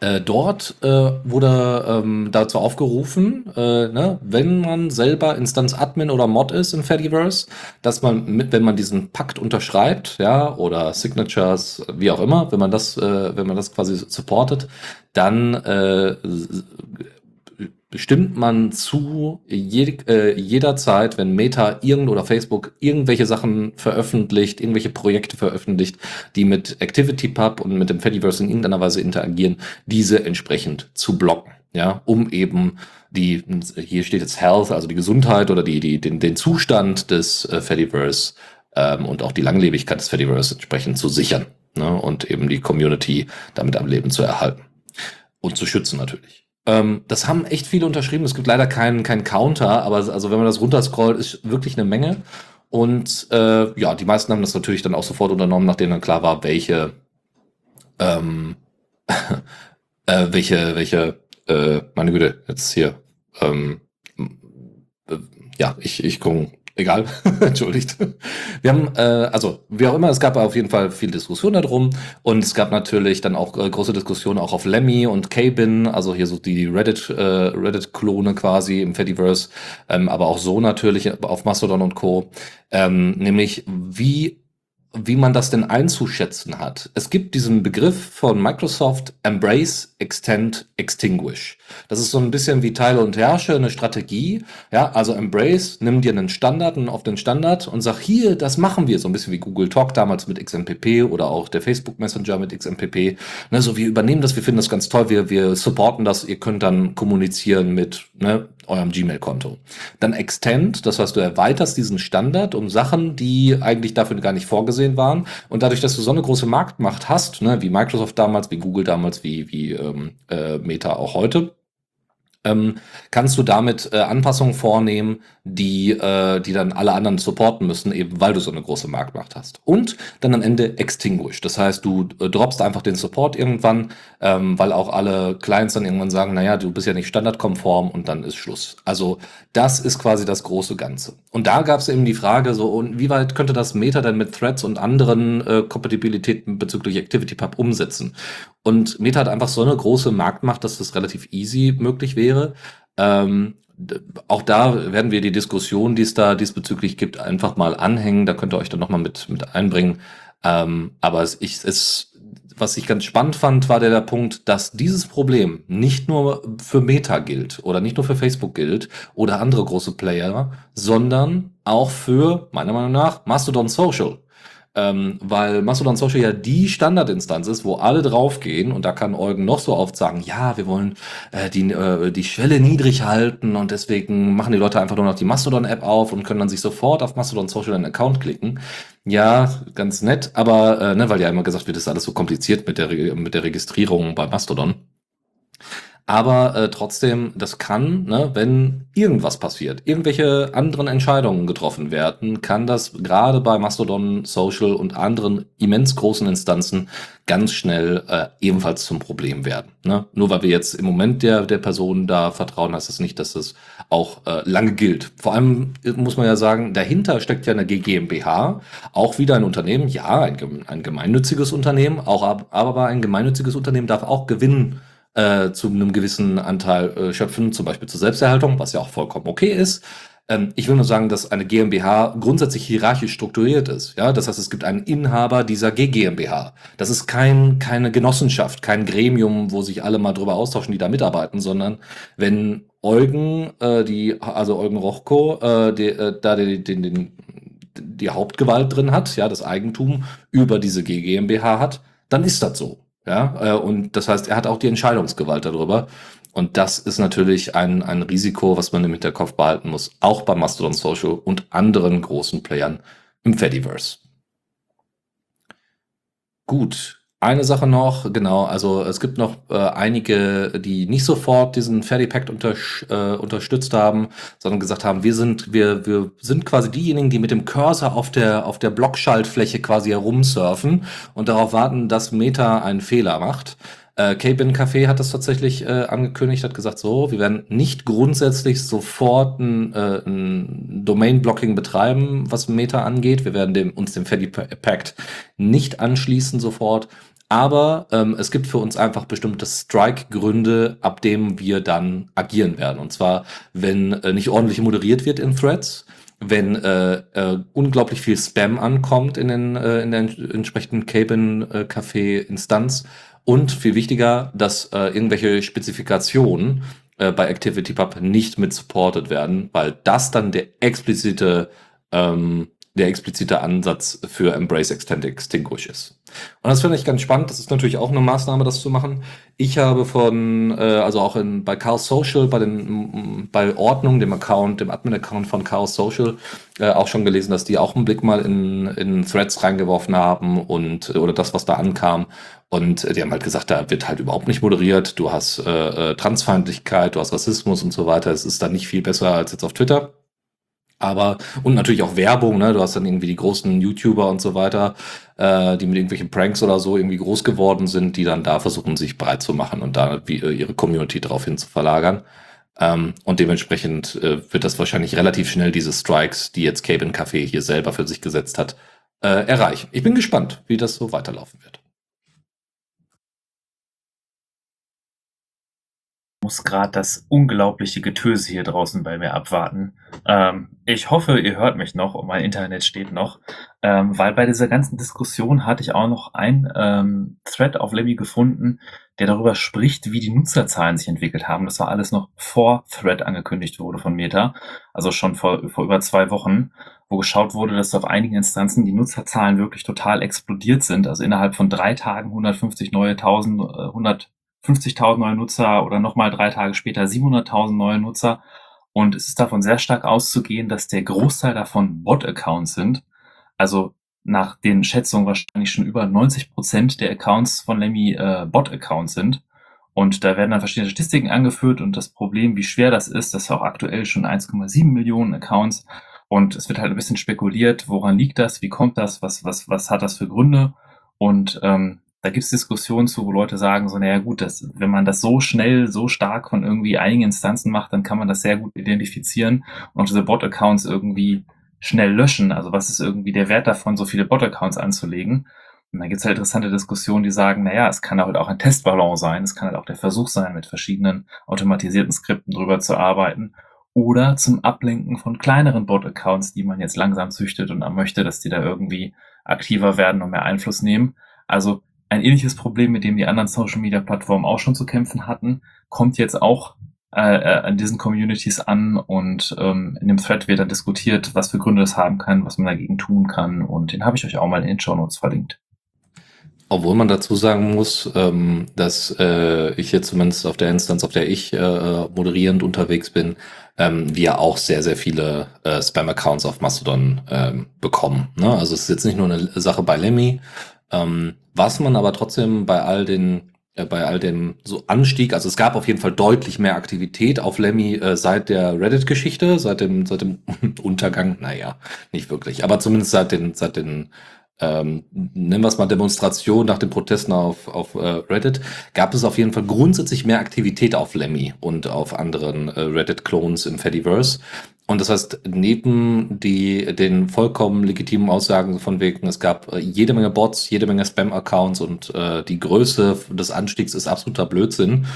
Äh, dort äh, wurde ähm, dazu aufgerufen, äh, ne, wenn man selber Instanz-Admin oder Mod ist in Fediverse, dass man, mit, wenn man diesen Pakt unterschreibt, ja, oder Signatures, wie auch immer, wenn man das, äh, wenn man das quasi supportet, dann äh, bestimmt man zu je, äh, jederzeit, wenn Meta irgend oder Facebook irgendwelche Sachen veröffentlicht, irgendwelche Projekte veröffentlicht, die mit ActivityPub und mit dem Fediverse in irgendeiner Weise interagieren, diese entsprechend zu blocken. Ja, um eben die, hier steht jetzt Health, also die Gesundheit oder die, die, den, den Zustand des äh, Fediverse ähm, und auch die Langlebigkeit des Fediverse entsprechend zu sichern ne, und eben die Community damit am Leben zu erhalten und zu schützen natürlich. Ähm, das haben echt viele unterschrieben. Es gibt leider keinen keinen Counter, aber also wenn man das runterscrollt, ist wirklich eine Menge. Und äh, ja, die meisten haben das natürlich dann auch sofort unternommen, nachdem dann klar war, welche ähm, äh, welche welche äh, meine Güte jetzt hier ähm, äh, ja ich ich gucke Egal, entschuldigt. Wir haben, äh, also wie auch immer, es gab auf jeden Fall viel Diskussion darum und es gab natürlich dann auch äh, große Diskussionen auch auf Lemmy und K-Bin, also hier so die Reddit, äh, Reddit-Klone quasi im Fediverse, ähm, aber auch so natürlich auf Mastodon und Co. Ähm, nämlich wie wie man das denn einzuschätzen hat. Es gibt diesen Begriff von Microsoft Embrace, Extend, Extinguish. Das ist so ein bisschen wie Teile und Herrsche, eine Strategie. Ja, also Embrace, nimm dir einen Standard, auf den Standard und sag hier, das machen wir. So ein bisschen wie Google Talk damals mit XMPP oder auch der Facebook Messenger mit XMPP. Ne, so wir übernehmen das, wir finden das ganz toll, wir, wir supporten das, ihr könnt dann kommunizieren mit ne, eurem Gmail-Konto. Dann Extend, das heißt, du erweiterst diesen Standard um Sachen, die eigentlich dafür gar nicht vorgesehen waren. Und dadurch, dass du so eine große Marktmacht hast, ne, wie Microsoft damals, wie Google damals, wie, wie ähm, äh, Meta auch heute, ähm, kannst du damit äh, Anpassungen vornehmen, die, äh, die dann alle anderen supporten müssen, eben weil du so eine große Marktmacht hast. Und dann am Ende extinguish. Das heißt, du äh, droppst einfach den Support irgendwann, ähm, weil auch alle Clients dann irgendwann sagen, naja, du bist ja nicht standardkonform und dann ist Schluss. Also das ist quasi das große Ganze. Und da gab es eben die Frage, so, und wie weit könnte das Meta denn mit Threads und anderen äh, Kompatibilitäten bezüglich ActivityPub umsetzen? Und Meta hat einfach so eine große Marktmacht, dass das relativ easy möglich wäre. Ähm, auch da werden wir die Diskussion, die es da diesbezüglich gibt, einfach mal anhängen. Da könnt ihr euch dann nochmal mit, mit einbringen. Ähm, aber es, ich, es, was ich ganz spannend fand, war der, der Punkt, dass dieses Problem nicht nur für Meta gilt oder nicht nur für Facebook gilt oder andere große Player, sondern auch für, meiner Meinung nach, Mastodon Social. Ähm, weil Mastodon Social ja die Standardinstanz ist, wo alle draufgehen und da kann Eugen noch so oft sagen, ja, wir wollen äh, die, äh, die Schwelle niedrig halten und deswegen machen die Leute einfach nur noch die Mastodon-App auf und können dann sich sofort auf Mastodon Social einen Account klicken. Ja, ganz nett, aber äh, ne, weil ja immer gesagt wird, ist alles so kompliziert mit der, mit der Registrierung bei Mastodon. Aber äh, trotzdem, das kann, ne, wenn irgendwas passiert, irgendwelche anderen Entscheidungen getroffen werden, kann das gerade bei Mastodon, Social und anderen immens großen Instanzen ganz schnell äh, ebenfalls zum Problem werden. Ne? Nur weil wir jetzt im Moment der, der Person da vertrauen, heißt das nicht, dass es auch äh, lange gilt. Vor allem muss man ja sagen, dahinter steckt ja eine GmbH, auch wieder ein Unternehmen, ja, ein, ein gemeinnütziges Unternehmen, auch aber ein gemeinnütziges Unternehmen darf auch Gewinn äh, zu einem gewissen Anteil äh, schöpfen, zum Beispiel zur Selbsterhaltung, was ja auch vollkommen okay ist. Ähm, ich will nur sagen, dass eine GmbH grundsätzlich hierarchisch strukturiert ist. Ja, das heißt, es gibt einen Inhaber dieser GmbH. Das ist kein, keine Genossenschaft, kein Gremium, wo sich alle mal drüber austauschen, die da mitarbeiten, sondern wenn Eugen, äh, die, also Eugen Rochko, äh, die, äh, da den, den, den, die Hauptgewalt drin hat, ja, das Eigentum über diese GmbH hat, dann ist das so. Ja, äh, und das heißt, er hat auch die Entscheidungsgewalt darüber. Und das ist natürlich ein, ein Risiko, was man im Hinterkopf behalten muss, auch bei Mastodon Social und anderen großen Playern im Fediverse. Gut, eine Sache noch, genau, also es gibt noch äh, einige, die nicht sofort diesen Fedipact unter, äh, unterstützt haben, sondern gesagt haben, wir sind, wir, wir sind quasi diejenigen, die mit dem Cursor auf der, auf der Blockschaltfläche quasi herumsurfen und darauf warten, dass Meta einen Fehler macht. Äh, Cabin Café hat das tatsächlich äh, angekündigt, hat gesagt, so, wir werden nicht grundsätzlich sofort ein, äh, ein Domain-Blocking betreiben, was Meta angeht. Wir werden dem, uns dem Fedi Pact nicht anschließen sofort. Aber ähm, es gibt für uns einfach bestimmte Strike-Gründe, ab dem wir dann agieren werden. Und zwar, wenn äh, nicht ordentlich moderiert wird in Threads, wenn äh, äh, unglaublich viel Spam ankommt in, den, äh, in der entsprechenden Cabin-Café-Instanz und viel wichtiger, dass äh, irgendwelche Spezifikationen äh, bei ActivityPub nicht mit supported werden, weil das dann der explizite, ähm, der explizite Ansatz für Embrace Extend Extinguish ist. Und das finde ich ganz spannend. Das ist natürlich auch eine Maßnahme, das zu machen. Ich habe von, äh, also auch in, bei Chaos Social, bei den, bei Ordnung, dem Account, dem Admin-Account von Chaos Social, äh, auch schon gelesen, dass die auch einen Blick mal in, in Threads reingeworfen haben und, oder das, was da ankam. Und die haben halt gesagt, da wird halt überhaupt nicht moderiert. Du hast äh, äh Transfeindlichkeit, du hast Rassismus und so weiter. Es ist dann nicht viel besser als jetzt auf Twitter. Aber, und natürlich auch Werbung, ne? Du hast dann irgendwie die großen YouTuber und so weiter, äh, die mit irgendwelchen Pranks oder so irgendwie groß geworden sind, die dann da versuchen, sich breit zu machen und da äh, ihre Community darauf hin zu verlagern. Ähm, und dementsprechend äh, wird das wahrscheinlich relativ schnell diese Strikes, die jetzt Cabin Café hier selber für sich gesetzt hat, äh, erreichen. Ich bin gespannt, wie das so weiterlaufen wird. Muss gerade das unglaubliche Getöse hier draußen bei mir abwarten. Ähm, ich hoffe, ihr hört mich noch und mein Internet steht noch, ähm, weil bei dieser ganzen Diskussion hatte ich auch noch ein ähm, Thread auf Lemmy gefunden, der darüber spricht, wie die Nutzerzahlen sich entwickelt haben. Das war alles noch vor Thread angekündigt wurde von Meta, also schon vor, vor über zwei Wochen, wo geschaut wurde, dass auf einigen Instanzen die Nutzerzahlen wirklich total explodiert sind. Also innerhalb von drei Tagen 150 neue 1000, 100 50.000 neue Nutzer oder nochmal drei Tage später 700.000 neue Nutzer. Und es ist davon sehr stark auszugehen, dass der Großteil davon Bot-Accounts sind. Also nach den Schätzungen wahrscheinlich schon über 90 Prozent der Accounts von Lemmy äh, Bot-Accounts sind. Und da werden dann verschiedene Statistiken angeführt und das Problem, wie schwer das ist, das ist auch aktuell schon 1,7 Millionen Accounts. Und es wird halt ein bisschen spekuliert, woran liegt das, wie kommt das, was, was, was hat das für Gründe? Und ähm, da gibt es Diskussionen zu, wo Leute sagen, so, naja gut, das, wenn man das so schnell, so stark von irgendwie einigen Instanzen macht, dann kann man das sehr gut identifizieren und diese Bot-Accounts irgendwie schnell löschen. Also was ist irgendwie der Wert davon, so viele Bot-Accounts anzulegen? Und dann gibt es halt interessante Diskussionen, die sagen, naja, es kann halt auch ein Testballon sein, es kann halt auch der Versuch sein, mit verschiedenen automatisierten Skripten drüber zu arbeiten oder zum Ablenken von kleineren Bot-Accounts, die man jetzt langsam züchtet und man möchte, dass die da irgendwie aktiver werden und mehr Einfluss nehmen. Also ein ähnliches Problem, mit dem die anderen Social-Media-Plattformen auch schon zu kämpfen hatten, kommt jetzt auch äh, äh, an diesen Communities an und ähm, in dem Thread wird dann diskutiert, was für Gründe es haben kann, was man dagegen tun kann und den habe ich euch auch mal in den Show Notes verlinkt. Obwohl man dazu sagen muss, ähm, dass äh, ich jetzt zumindest auf der Instanz, auf der ich äh, moderierend unterwegs bin, ähm, wir auch sehr, sehr viele äh, Spam-Accounts auf Mastodon ähm, bekommen. Ne? Also es ist jetzt nicht nur eine Sache bei Lemmy, ähm, was man aber trotzdem bei all den äh, bei all dem so Anstieg, also es gab auf jeden Fall deutlich mehr Aktivität auf Lemmy äh, seit der Reddit-Geschichte, seit dem, seit dem Untergang, naja, nicht wirklich, aber zumindest seit den, seit den ähm, nennen wir es mal Demonstration nach den Protesten auf, auf äh, Reddit, gab es auf jeden Fall grundsätzlich mehr Aktivität auf Lemmy und auf anderen äh, Reddit-Clones im Fediverse. Und das heißt, neben die, den vollkommen legitimen Aussagen von wegen, es gab äh, jede Menge Bots, jede Menge Spam-Accounts und äh, die Größe des Anstiegs ist absoluter Blödsinn,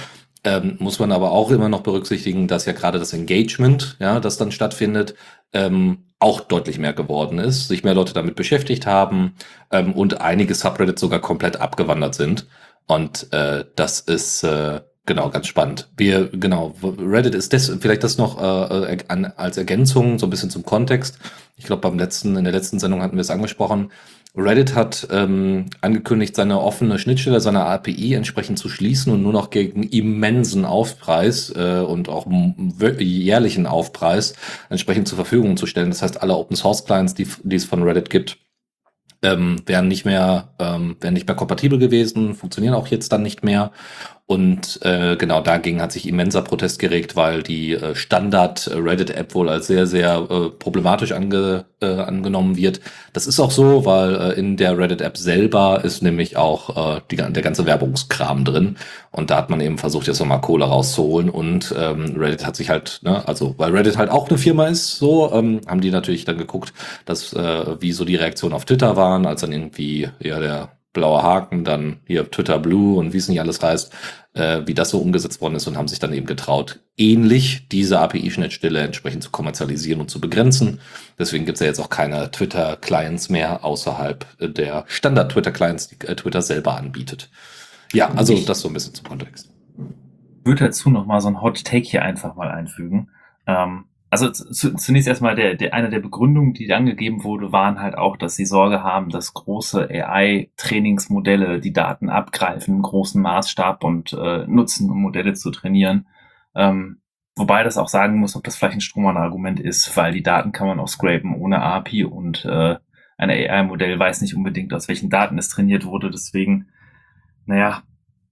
ähm, muss man aber auch immer noch berücksichtigen, dass ja gerade das Engagement, ja, das dann stattfindet, ähm, auch deutlich mehr geworden ist, sich mehr Leute damit beschäftigt haben ähm, und einige Subreddits sogar komplett abgewandert sind. Und äh, das ist äh, genau ganz spannend. Wir genau Reddit ist das vielleicht das noch äh, äh an, als Ergänzung so ein bisschen zum Kontext. Ich glaube beim letzten in der letzten Sendung hatten wir es angesprochen. Reddit hat ähm, angekündigt, seine offene Schnittstelle seiner API entsprechend zu schließen und nur noch gegen immensen Aufpreis äh, und auch jährlichen Aufpreis entsprechend zur Verfügung zu stellen. Das heißt, alle Open Source Clients, die, die es von Reddit gibt, ähm, wären nicht mehr ähm, wären nicht mehr kompatibel gewesen, funktionieren auch jetzt dann nicht mehr. Und äh, genau dagegen hat sich immenser Protest geregt, weil die äh, Standard-Reddit-App wohl als sehr, sehr äh, problematisch ange, äh, angenommen wird. Das ist auch so, weil äh, in der Reddit-App selber ist nämlich auch äh, die, der ganze Werbungskram drin. Und da hat man eben versucht, jetzt nochmal Kohle rauszuholen. Und ähm, Reddit hat sich halt, ne, also weil Reddit halt auch eine Firma ist, so, ähm, haben die natürlich dann geguckt, dass äh, wie so die Reaktionen auf Twitter waren, als dann irgendwie ja der blauer Haken, dann hier Twitter Blue und wie es nicht alles heißt, äh, wie das so umgesetzt worden ist und haben sich dann eben getraut, ähnlich diese API-Schnittstelle entsprechend zu kommerzialisieren und zu begrenzen. Deswegen gibt es ja jetzt auch keine Twitter-Clients mehr außerhalb der Standard-Twitter-Clients, die äh, Twitter selber anbietet. Ja, also ich das so ein bisschen zum Kontext. Ich würde dazu noch mal so ein Hot Take hier einfach mal einfügen. Ähm, also zunächst erstmal der, der, eine der Begründungen, die angegeben wurde, waren halt auch, dass sie Sorge haben, dass große AI-Trainingsmodelle die Daten abgreifen im großen Maßstab und äh, nutzen, um Modelle zu trainieren. Ähm, wobei das auch sagen muss, ob das vielleicht ein Strohmann-Argument ist, weil die Daten kann man auch scrapen ohne API und äh, ein AI-Modell weiß nicht unbedingt, aus welchen Daten es trainiert wurde. Deswegen, naja,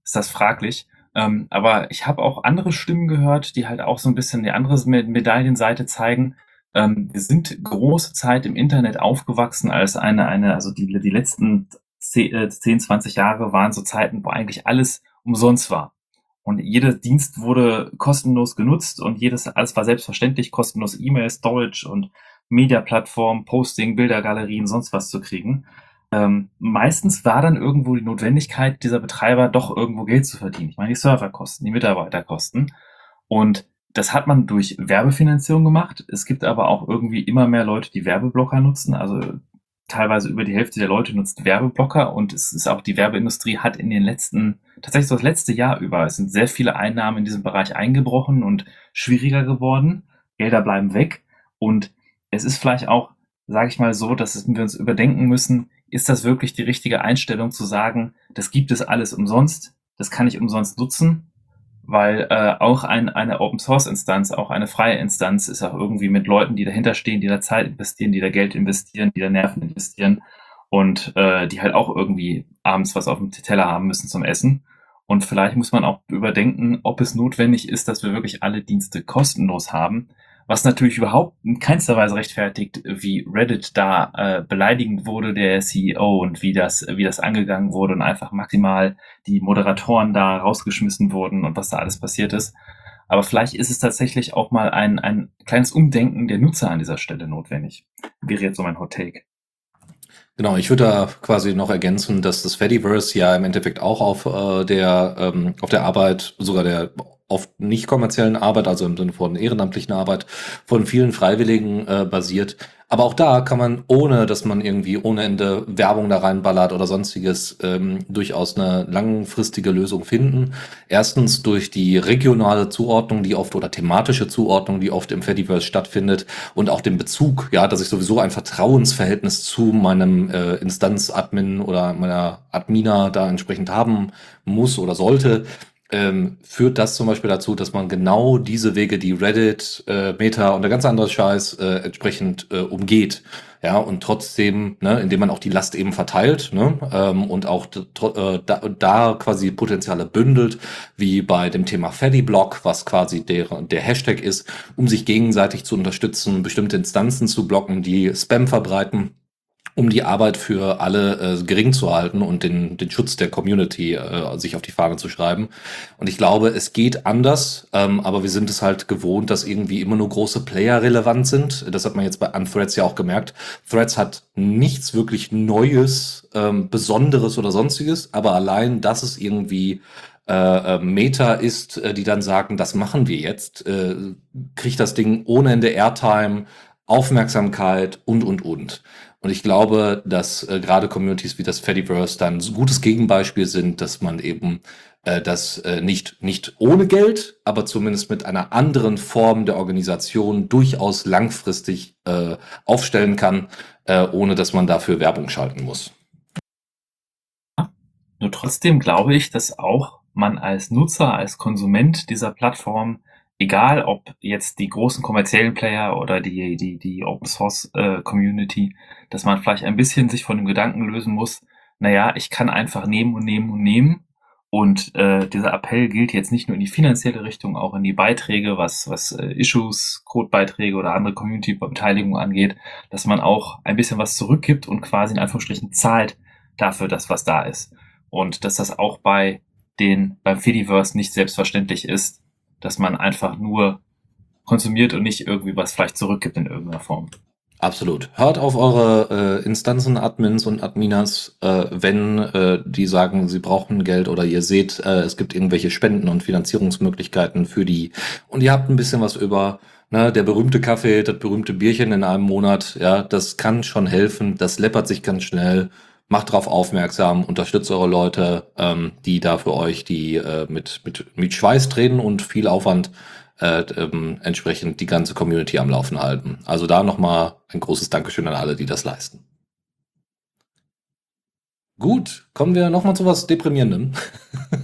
ist das fraglich. Ähm, aber ich habe auch andere Stimmen gehört, die halt auch so ein bisschen die andere Medaillenseite zeigen. Ähm, wir sind große Zeit im Internet aufgewachsen als eine, eine, also die, die letzten 10, 20 äh, Jahre waren so Zeiten, wo eigentlich alles umsonst war. Und jeder Dienst wurde kostenlos genutzt und jedes, alles war selbstverständlich kostenlos E-Mail, Storage und Media-Plattform, Posting, Bildergalerien, sonst was zu kriegen. Ähm, meistens war dann irgendwo die Notwendigkeit dieser Betreiber doch irgendwo Geld zu verdienen. Ich meine, die Serverkosten, die Mitarbeiterkosten. Und das hat man durch Werbefinanzierung gemacht. Es gibt aber auch irgendwie immer mehr Leute, die Werbeblocker nutzen. Also teilweise über die Hälfte der Leute nutzt Werbeblocker und es ist auch die Werbeindustrie hat in den letzten, tatsächlich so das letzte Jahr über, es sind sehr viele Einnahmen in diesem Bereich eingebrochen und schwieriger geworden. Gelder bleiben weg und es ist vielleicht auch, sage ich mal so, dass wir uns überdenken müssen, ist das wirklich die richtige Einstellung zu sagen, das gibt es alles umsonst, das kann ich umsonst nutzen, weil äh, auch ein, eine Open Source Instanz, auch eine freie Instanz ist auch irgendwie mit Leuten, die dahinter stehen, die da Zeit investieren, die da Geld investieren, die da Nerven investieren und äh, die halt auch irgendwie abends was auf dem Teller haben müssen zum Essen. Und vielleicht muss man auch überdenken, ob es notwendig ist, dass wir wirklich alle Dienste kostenlos haben, was natürlich überhaupt in keinster Weise rechtfertigt, wie Reddit da äh, beleidigend wurde, der CEO, und wie das, wie das angegangen wurde und einfach maximal die Moderatoren da rausgeschmissen wurden und was da alles passiert ist. Aber vielleicht ist es tatsächlich auch mal ein, ein kleines Umdenken der Nutzer an dieser Stelle notwendig. Wäre jetzt so mein Hot Take. Genau, ich würde da quasi noch ergänzen, dass das Fediverse ja im Endeffekt auch auf äh, der ähm, auf der Arbeit sogar der oft nicht kommerziellen Arbeit, also im Sinne von ehrenamtlichen Arbeit, von vielen Freiwilligen äh, basiert. Aber auch da kann man, ohne dass man irgendwie ohne Ende Werbung da reinballert oder sonstiges, ähm, durchaus eine langfristige Lösung finden. Erstens durch die regionale Zuordnung, die oft oder thematische Zuordnung, die oft im Fediverse stattfindet und auch den Bezug, ja, dass ich sowieso ein Vertrauensverhältnis zu meinem äh, Instanz-Admin oder meiner Admina da entsprechend haben muss oder sollte ähm, führt das zum Beispiel dazu, dass man genau diese Wege, die Reddit, äh, Meta und der ganz andere Scheiß äh, entsprechend äh, umgeht. Ja, und trotzdem, ne, indem man auch die Last eben verteilt ne, ähm, und auch äh, da, da quasi Potenziale bündelt, wie bei dem Thema Feddy-Block, was quasi der, der Hashtag ist, um sich gegenseitig zu unterstützen, bestimmte Instanzen zu blocken, die Spam verbreiten um die Arbeit für alle äh, gering zu halten und den, den Schutz der Community äh, sich auf die Fahne zu schreiben. Und ich glaube, es geht anders, ähm, aber wir sind es halt gewohnt, dass irgendwie immer nur große Player relevant sind. Das hat man jetzt bei Unthreads ja auch gemerkt. Threads hat nichts wirklich Neues, ähm, Besonderes oder sonstiges, aber allein, dass es irgendwie äh, äh Meta ist, äh, die dann sagen, das machen wir jetzt, äh, kriegt das Ding ohne Ende Airtime, Aufmerksamkeit und, und, und. Und ich glaube, dass äh, gerade Communities wie das Fediverse dann ein gutes Gegenbeispiel sind, dass man eben äh, das äh, nicht, nicht ohne Geld, aber zumindest mit einer anderen Form der Organisation durchaus langfristig äh, aufstellen kann, äh, ohne dass man dafür Werbung schalten muss. Nur trotzdem glaube ich, dass auch man als Nutzer, als Konsument dieser Plattform egal ob jetzt die großen kommerziellen Player oder die, die, die Open Source äh, Community, dass man vielleicht ein bisschen sich von dem Gedanken lösen muss, naja, ich kann einfach nehmen und nehmen und nehmen. Und äh, dieser Appell gilt jetzt nicht nur in die finanzielle Richtung, auch in die Beiträge, was, was äh, Issues, Codebeiträge oder andere Community-Beteiligung angeht, dass man auch ein bisschen was zurückgibt und quasi in Anführungsstrichen zahlt dafür, dass was da ist. Und dass das auch bei den, beim Fediverse nicht selbstverständlich ist, dass man einfach nur konsumiert und nicht irgendwie was vielleicht zurückgibt in irgendeiner Form. Absolut. Hört auf eure äh, Instanzen, Admins und Adminas, äh, wenn äh, die sagen, sie brauchen Geld oder ihr seht, äh, es gibt irgendwelche Spenden und Finanzierungsmöglichkeiten für die und ihr habt ein bisschen was über. Ne, der berühmte Kaffee, das berühmte Bierchen in einem Monat, ja, das kann schon helfen, das läppert sich ganz schnell macht darauf aufmerksam, unterstützt eure Leute, ähm, die da für euch, die äh, mit, mit, mit Schweißtränen und viel Aufwand äh, ähm, entsprechend die ganze Community am Laufen halten. Also da nochmal ein großes Dankeschön an alle, die das leisten. Gut, kommen wir nochmal zu was Deprimierendem.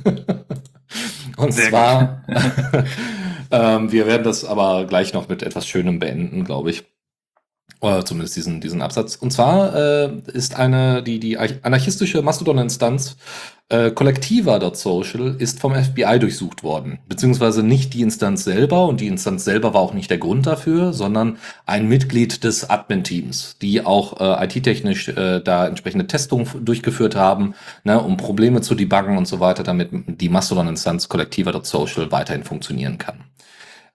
und Sehr zwar, ähm, wir werden das aber gleich noch mit etwas Schönem beenden, glaube ich. Oder zumindest diesen, diesen Absatz. Und zwar äh, ist eine, die, die anarchistische Mastodon-Instanz äh, Kollektiva.social ist vom FBI durchsucht worden. Beziehungsweise nicht die Instanz selber und die Instanz selber war auch nicht der Grund dafür, sondern ein Mitglied des Admin-Teams, die auch äh, IT-technisch äh, da entsprechende Testungen durchgeführt haben, ne, um Probleme zu debuggen und so weiter, damit die Mastodon-Instanz Kollektiva.social weiterhin funktionieren kann.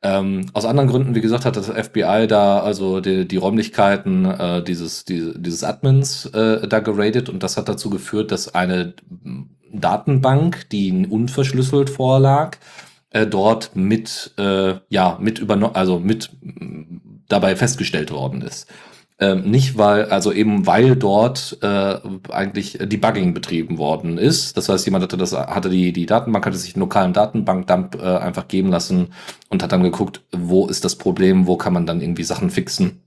Ähm, aus anderen Gründen, wie gesagt, hat das FBI da also die, die Räumlichkeiten äh, dieses, die, dieses Admins äh, da geradet und das hat dazu geführt, dass eine Datenbank, die unverschlüsselt vorlag, äh, dort mit, äh, ja, mit übernommen, also mit dabei festgestellt worden ist. Ähm, nicht weil, also eben weil dort äh, eigentlich Debugging betrieben worden ist. Das heißt, jemand hatte das, hatte die, die Datenbank, hatte sich einen lokalen Datenbankdump äh, einfach geben lassen und hat dann geguckt, wo ist das Problem, wo kann man dann irgendwie Sachen fixen.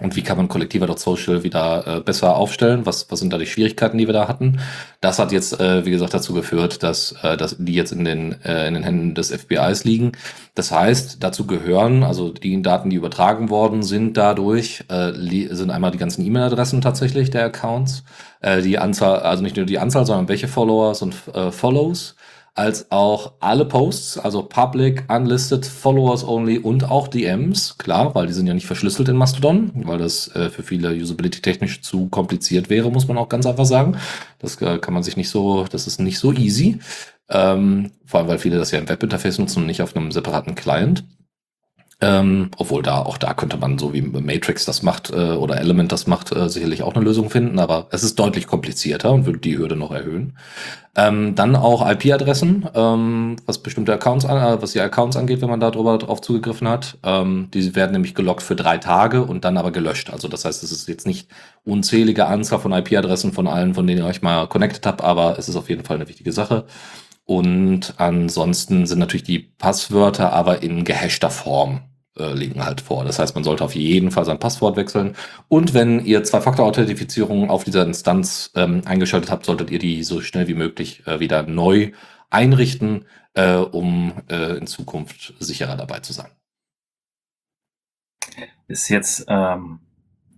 Und wie kann man kollektiver.social wieder äh, besser aufstellen? Was, was sind da die Schwierigkeiten, die wir da hatten? Das hat jetzt, äh, wie gesagt, dazu geführt, dass, äh, dass die jetzt in den, äh, in den Händen des FBIs liegen. Das heißt, dazu gehören, also die Daten, die übertragen worden sind dadurch, äh, sind einmal die ganzen E-Mail-Adressen tatsächlich der Accounts, äh, die Anzahl, also nicht nur die Anzahl, sondern welche Followers und äh, Follows als auch alle Posts, also Public, Unlisted, Followers Only und auch DMs, klar, weil die sind ja nicht verschlüsselt in Mastodon, weil das äh, für viele Usability-technisch zu kompliziert wäre, muss man auch ganz einfach sagen. Das äh, kann man sich nicht so, das ist nicht so easy. Ähm, vor allem, weil viele das ja im Webinterface nutzen und nicht auf einem separaten Client. Ähm, obwohl da auch da könnte man so wie Matrix das macht äh, oder Element das macht äh, sicherlich auch eine Lösung finden, aber es ist deutlich komplizierter und würde die Hürde noch erhöhen. Ähm, dann auch IP-Adressen, ähm, was bestimmte Accounts, an, äh, was die Accounts angeht, wenn man da drüber drauf zugegriffen hat. Ähm, die werden nämlich gelockt für drei Tage und dann aber gelöscht. Also das heißt, es ist jetzt nicht unzählige Anzahl von IP-Adressen von allen, von denen ihr euch mal connected habt, aber es ist auf jeden Fall eine wichtige Sache. Und ansonsten sind natürlich die Passwörter aber in gehashter Form äh, liegen halt vor. Das heißt, man sollte auf jeden Fall sein Passwort wechseln. Und wenn ihr Zwei-Faktor-Authentifizierung auf dieser Instanz ähm, eingeschaltet habt, solltet ihr die so schnell wie möglich äh, wieder neu einrichten, äh, um äh, in Zukunft sicherer dabei zu sein. Ist jetzt ähm,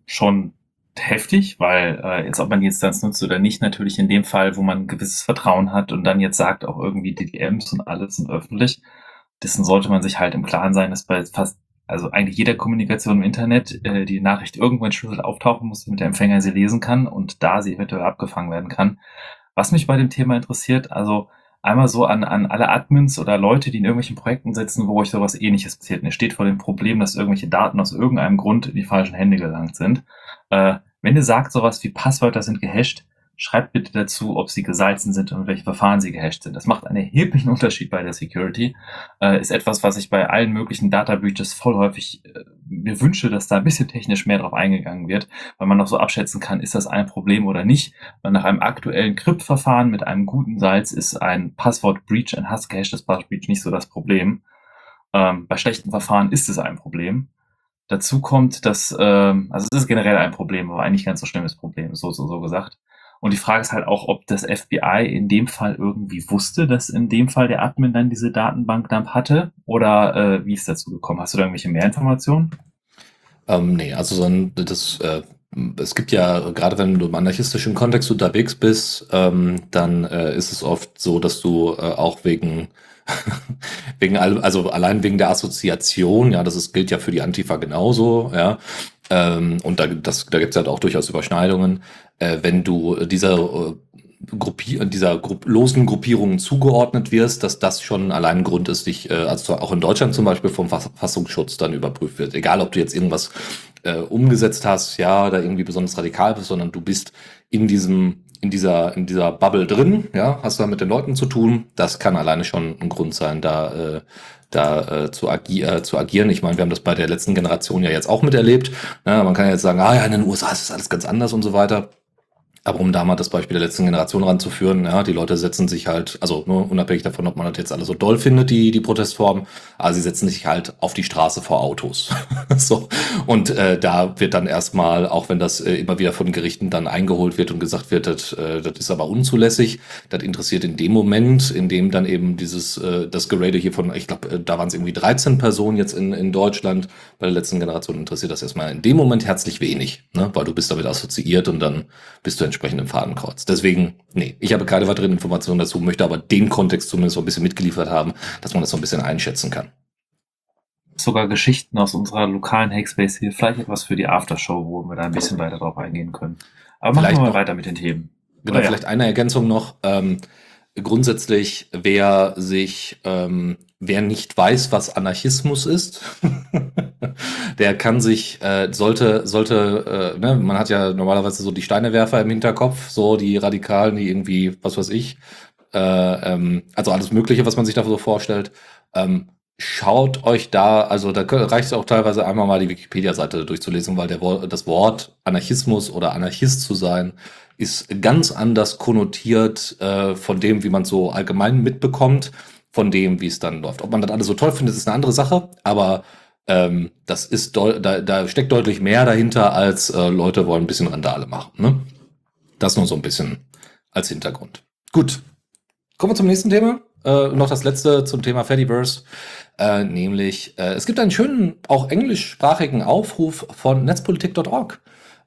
schon heftig, weil äh, jetzt ob man die Instanz nutzt oder nicht, natürlich in dem Fall, wo man ein gewisses Vertrauen hat und dann jetzt sagt auch irgendwie DDMs und alles sind öffentlich, dessen sollte man sich halt im Klaren sein, dass bei fast also eigentlich jeder Kommunikation im Internet äh, die Nachricht irgendwo entschlüsselt auftauchen muss, damit der Empfänger sie lesen kann und da sie eventuell abgefangen werden kann. Was mich bei dem Thema interessiert, also einmal so an, an alle Admins oder Leute, die in irgendwelchen Projekten sitzen, wo euch sowas ähnliches passiert. Und ihr steht vor dem Problem, dass irgendwelche Daten aus irgendeinem Grund in die falschen Hände gelangt sind. Äh, wenn ihr sagt, sowas wie Passwörter sind gehasht, schreibt bitte dazu, ob sie gesalzen sind und welche Verfahren sie gehasht sind. Das macht einen erheblichen Unterschied bei der Security. Äh, ist etwas, was ich bei allen möglichen Data Breaches voll häufig äh, mir wünsche, dass da ein bisschen technisch mehr drauf eingegangen wird, weil man noch so abschätzen kann, ist das ein Problem oder nicht. Weil nach einem aktuellen Kryptverfahren mit einem guten Salz ist ein Passwort-Breach, ein Hass-gehashtes Passwort-Breach nicht so das Problem. Ähm, bei schlechten Verfahren ist es ein Problem. Dazu kommt, dass, ähm, also es ist generell ein Problem, aber eigentlich ganz so schlimmes Problem, so, so, so gesagt. Und die Frage ist halt auch, ob das FBI in dem Fall irgendwie wusste, dass in dem Fall der Admin dann diese Datenbankdump hatte oder äh, wie ist dazu gekommen? Hast du da irgendwelche mehr Informationen? Ähm, nee, also so ein, das, äh, es gibt ja, gerade wenn du im anarchistischen Kontext unterwegs bist, ähm, dann äh, ist es oft so, dass du äh, auch wegen wegen allem, also allein wegen der Assoziation, ja, das ist, gilt ja für die Antifa genauso, ja. Ähm, und da, da gibt es halt auch durchaus Überschneidungen. Äh, wenn du dieser äh, Gruppier dieser Gru losen Gruppierungen zugeordnet wirst, dass das schon allein ein Grund ist, dich, äh, also auch in Deutschland zum Beispiel vom Verfassungsschutz dann überprüft wird. Egal, ob du jetzt irgendwas äh, umgesetzt hast, ja, oder irgendwie besonders radikal bist, sondern du bist in diesem in dieser, in dieser Bubble drin, ja, hast du da mit den Leuten zu tun. Das kann alleine schon ein Grund sein, da, äh, da äh, zu, agi äh, zu agieren. Ich meine, wir haben das bei der letzten Generation ja jetzt auch miterlebt. Ja, man kann ja jetzt sagen, ah ja, in den USA ist das alles ganz anders und so weiter. Aber um da mal das Beispiel der letzten Generation ranzuführen, ja, die Leute setzen sich halt, also nur unabhängig davon, ob man das jetzt alle so doll findet, die, die Protestform, aber sie setzen sich halt auf die Straße vor Autos. so. Und äh, da wird dann erstmal, auch wenn das äh, immer wieder von Gerichten dann eingeholt wird und gesagt wird, das, äh, das ist aber unzulässig, das interessiert in dem Moment, in dem dann eben dieses, äh, das Gerede hier von, ich glaube, äh, da waren es irgendwie 13 Personen jetzt in, in Deutschland, bei der letzten Generation interessiert das erstmal in dem Moment herzlich wenig, ne? weil du bist damit assoziiert und dann bist du entsprechend im Fadenkreuz. Deswegen, nee, ich habe keine weiteren Informationen dazu, möchte aber den Kontext zumindest so ein bisschen mitgeliefert haben, dass man das so ein bisschen einschätzen kann. Sogar Geschichten aus unserer lokalen Hackspace hier, vielleicht etwas für die Aftershow, wo wir da ein bisschen weiter drauf eingehen können. Aber machen vielleicht wir mal weiter mit den Themen. Genau, vielleicht eine Ergänzung noch. Ähm, grundsätzlich, wer sich, ähm, wer nicht weiß, was Anarchismus ist, der kann sich, äh, sollte, sollte, äh, ne, man hat ja normalerweise so die Steinewerfer im Hinterkopf, so die Radikalen, die irgendwie, was weiß ich, äh, ähm, also alles Mögliche, was man sich da so vorstellt. Ähm, schaut euch da, also da reicht es auch teilweise einmal mal die Wikipedia-Seite durchzulesen, weil der, das Wort Anarchismus oder Anarchist zu sein ist ganz anders konnotiert äh, von dem, wie man so allgemein mitbekommt, von dem, wie es dann läuft. Ob man das alles so toll findet, ist eine andere Sache, aber Ähm, das ist da, da steckt deutlich mehr dahinter, als äh, Leute wollen ein bisschen Randale machen. Ne? Das nur so ein bisschen als Hintergrund. Gut. Kommen wir zum nächsten Thema. Äh, noch das letzte zum Thema Fediverse. Äh, nämlich, äh, es gibt einen schönen, auch englischsprachigen Aufruf von netzpolitik.org. Äh,